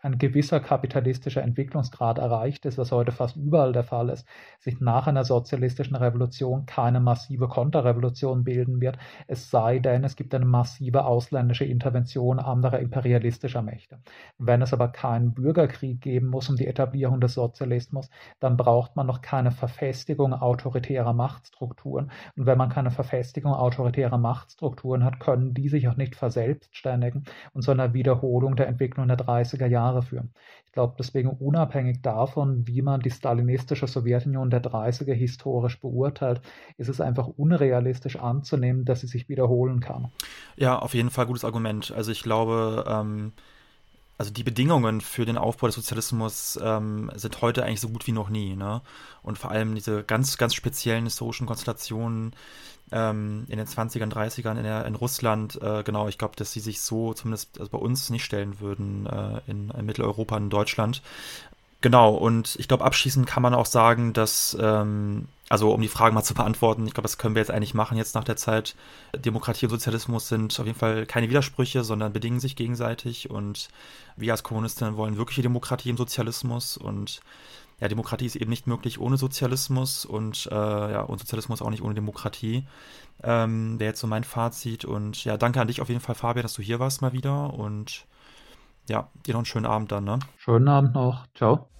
ein gewisser kapitalistischer Entwicklungsgrad erreicht ist, was heute fast überall der Fall ist, sich nach einer sozialistischen Revolution keine massive Konterrevolution bilden wird, es sei denn, es gibt eine massive ausländische Intervention anderer imperialistischer Mächte. Wenn es aber keinen Bürgerkrieg geben muss um die Etablierung des Sozialismus, dann braucht man noch keine Verfestigung autoritärer Machtstrukturen. Und wenn man keine Verfestigung autoritärer Machtstrukturen hat, können die sich auch nicht verselbstständigen und zu einer Wiederholung der Entwicklung der 30er Jahre Jahre führen. Ich glaube deswegen unabhängig davon, wie man die stalinistische Sowjetunion der 30er historisch beurteilt, ist es einfach unrealistisch anzunehmen, dass sie sich wiederholen kann. Ja, auf jeden Fall gutes Argument. Also ich glaube, ähm, also die Bedingungen für den Aufbau des Sozialismus ähm, sind heute eigentlich so gut wie noch nie. Ne? Und vor allem diese ganz, ganz speziellen historischen Konstellationen ähm, in den 20ern, 30ern in, der, in Russland, äh, genau, ich glaube, dass sie sich so zumindest also bei uns nicht stellen würden äh, in, in Mitteleuropa, in Deutschland. Genau, und ich glaube, abschließend kann man auch sagen, dass, ähm, also um die Fragen mal zu beantworten, ich glaube, das können wir jetzt eigentlich machen jetzt nach der Zeit. Demokratie und Sozialismus sind auf jeden Fall keine Widersprüche, sondern bedingen sich gegenseitig und wir als Kommunistinnen wollen wirkliche Demokratie im Sozialismus und ja, Demokratie ist eben nicht möglich ohne Sozialismus und äh, ja, und Sozialismus auch nicht ohne Demokratie. Ähm, Wäre jetzt so mein Fazit und ja, danke an dich auf jeden Fall, Fabian, dass du hier warst mal wieder und ja, dir noch einen schönen Abend dann, ne? Schönen Abend noch. Ciao.